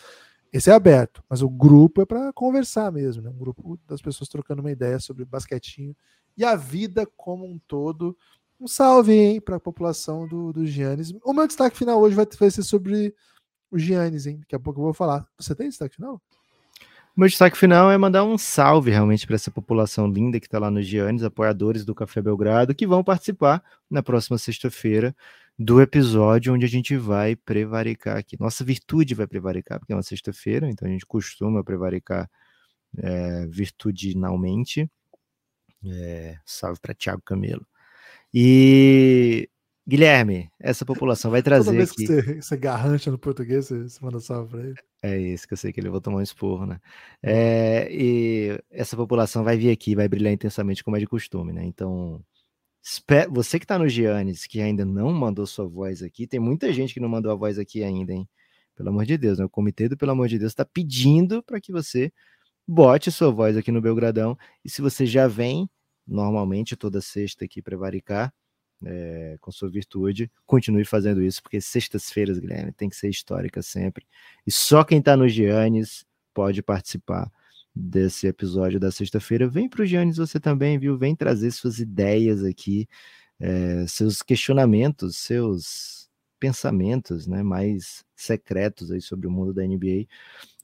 Esse é aberto, mas o grupo é para conversar mesmo, né? Um grupo das pessoas trocando uma ideia sobre basquetinho e a vida como um todo. Um salve, hein, para a população do, do Giannis. O meu destaque final hoje vai, vai ser sobre o Giannis, hein? Daqui a pouco eu vou falar. Você tem destaque final? Meu destaque final é mandar um salve realmente para essa população linda que está lá no Giannis, apoiadores do Café Belgrado, que vão participar na próxima sexta-feira do episódio onde a gente vai prevaricar aqui. Nossa virtude vai prevaricar, porque é uma sexta-feira, então a gente costuma prevaricar é, virtudinalmente. É, salve para Tiago Camelo. E Guilherme, essa população vai trazer. Toda vez aqui... que você, você garrancha no português, você, você manda salve para ele. É isso que eu sei que ele vai tomar um esporro, né? É, e essa população vai vir aqui, vai brilhar intensamente como é de costume, né? Então, você que está no Giannis, que ainda não mandou sua voz aqui, tem muita gente que não mandou a voz aqui ainda, hein? Pelo amor de Deus, né? O comitê do Pelo amor de Deus está pedindo para que você bote sua voz aqui no Belgradão. E se você já vem, normalmente toda sexta aqui para varicar, é, com sua virtude, continue fazendo isso, porque sextas-feiras, Guilherme, tem que ser histórica sempre. E só quem está no Giannis pode participar desse episódio da sexta-feira. Vem para o Giannis você também, viu? Vem trazer suas ideias aqui, é, seus questionamentos, seus pensamentos né, mais secretos aí sobre o mundo da NBA.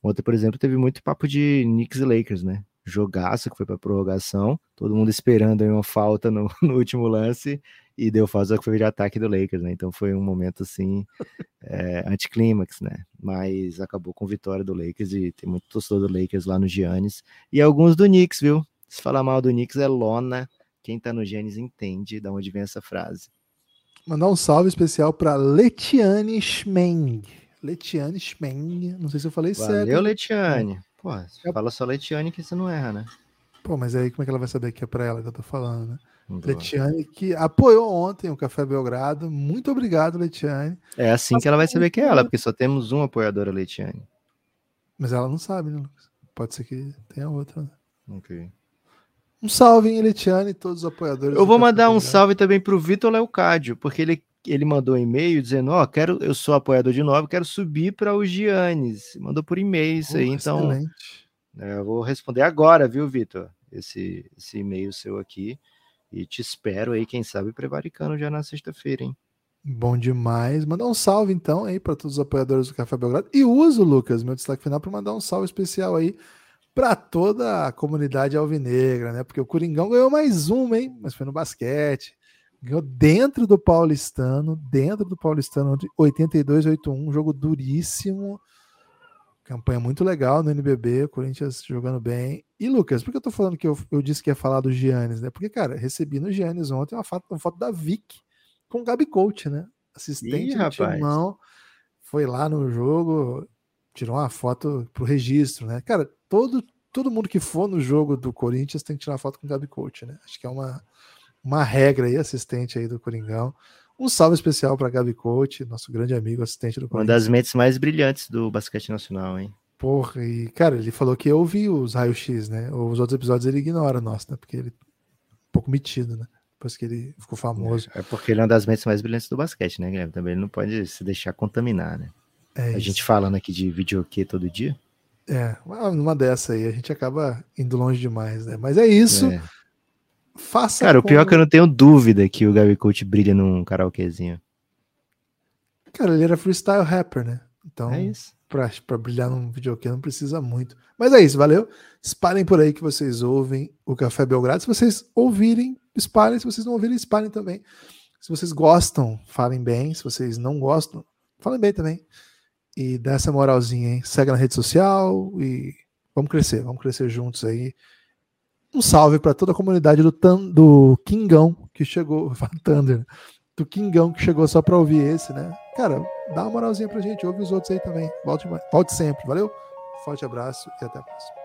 Ontem, por exemplo, teve muito papo de Knicks e Lakers, né? Jogaço que foi para prorrogação, todo mundo esperando aí uma falta no, no último lance e deu falta que foi de ataque do Lakers, né? Então foi um momento assim é, anticlímax, né? Mas acabou com vitória do Lakers e tem muito torcedor do Lakers lá no Giannis e alguns do Knicks, viu? Se falar mal do Knicks é lona. Quem tá no Giannis entende de onde vem essa frase. Mandar um salve especial para Letiane Schmeng. Letiane Schmeng, não sei se eu falei Valeu, certo. Valeu, Letiane. Pô, é... fala só Letiane que você não erra, né? Pô, mas aí como é que ela vai saber que é para ela que eu tô falando, né? Letiane, que apoiou ontem o Café Belgrado. Muito obrigado, Letiane. É assim que ela vai saber que é ela, porque só temos uma apoiadora, Letiane. Mas ela não sabe, né, Lucas? Pode ser que tenha outra. Né? Ok. Um salve, hein, Letiane e todos os apoiadores. Eu vou mandar um salve também para o Vitor Leocádio, porque ele, ele mandou um e-mail dizendo: Ó, oh, quero, eu sou apoiador de novo, quero subir para o Giannis. Mandou por e-mail isso oh, aí, então. É, eu vou responder agora, viu, Vitor? Esse, esse e-mail seu aqui. E te espero aí, quem sabe, prevaricando já na sexta-feira, hein? Bom demais. Mandar um salve então aí para todos os apoiadores do Café Belgrado. E uso, Lucas, meu destaque final, para mandar um salve especial aí para toda a comunidade alvinegra, né? Porque o Coringão ganhou mais um, hein? Mas foi no basquete. Ganhou dentro do Paulistano, dentro do Paulistano, 82-81, um jogo duríssimo. Campanha muito legal no NBB, Corinthians jogando bem. E Lucas, por que eu tô falando que eu, eu disse que ia falar do Giannis, né? Porque, cara, recebi no Giannis ontem uma foto, uma foto da Vic com o Gabi Coach, né? Assistente Ih, do Timão. Foi lá no jogo, tirou uma foto pro registro, né? Cara, todo, todo mundo que for no jogo do Corinthians tem que tirar foto com o Gabi Coach, né? Acho que é uma, uma regra aí, assistente aí do Coringão. Um salve especial para Gabi Coach, nosso grande amigo, assistente do Corinthians. Uma das mentes mais brilhantes do basquete nacional, hein? Porra, e cara, ele falou que eu vi os raios-x, né? Os outros episódios ele ignora, nossa, né? Porque ele é um pouco metido, né? Depois que ele ficou famoso. É porque ele é uma das mentes mais brilhantes do basquete, né, Guilherme? Também ele não pode se deixar contaminar, né? É a gente falando aqui de videokê todo dia. É, numa dessa aí, a gente acaba indo longe demais, né? Mas é isso. É. Faça Cara, com... o pior é que eu não tenho dúvida que o Gary Coach brilha num karaokezinho. Cara, ele era freestyle rapper, né? Então, É isso. Pra brilhar num videokê não precisa muito. Mas é isso, valeu? Espalhem por aí que vocês ouvem o Café Belgrado. Se vocês ouvirem, espalhem. Se vocês não ouvirem, espalhem também. Se vocês gostam, falem bem. Se vocês não gostam, falem bem também. E dá essa moralzinha, hein? Segue na rede social e vamos crescer, vamos crescer juntos aí. Um salve para toda a comunidade do, do Kingão que chegou, Thunder? Do Kingão que chegou só para ouvir esse, né? Cara, dá uma moralzinha pra gente, ouve os outros aí também. Volte, volte sempre, valeu? Forte abraço e até a próxima.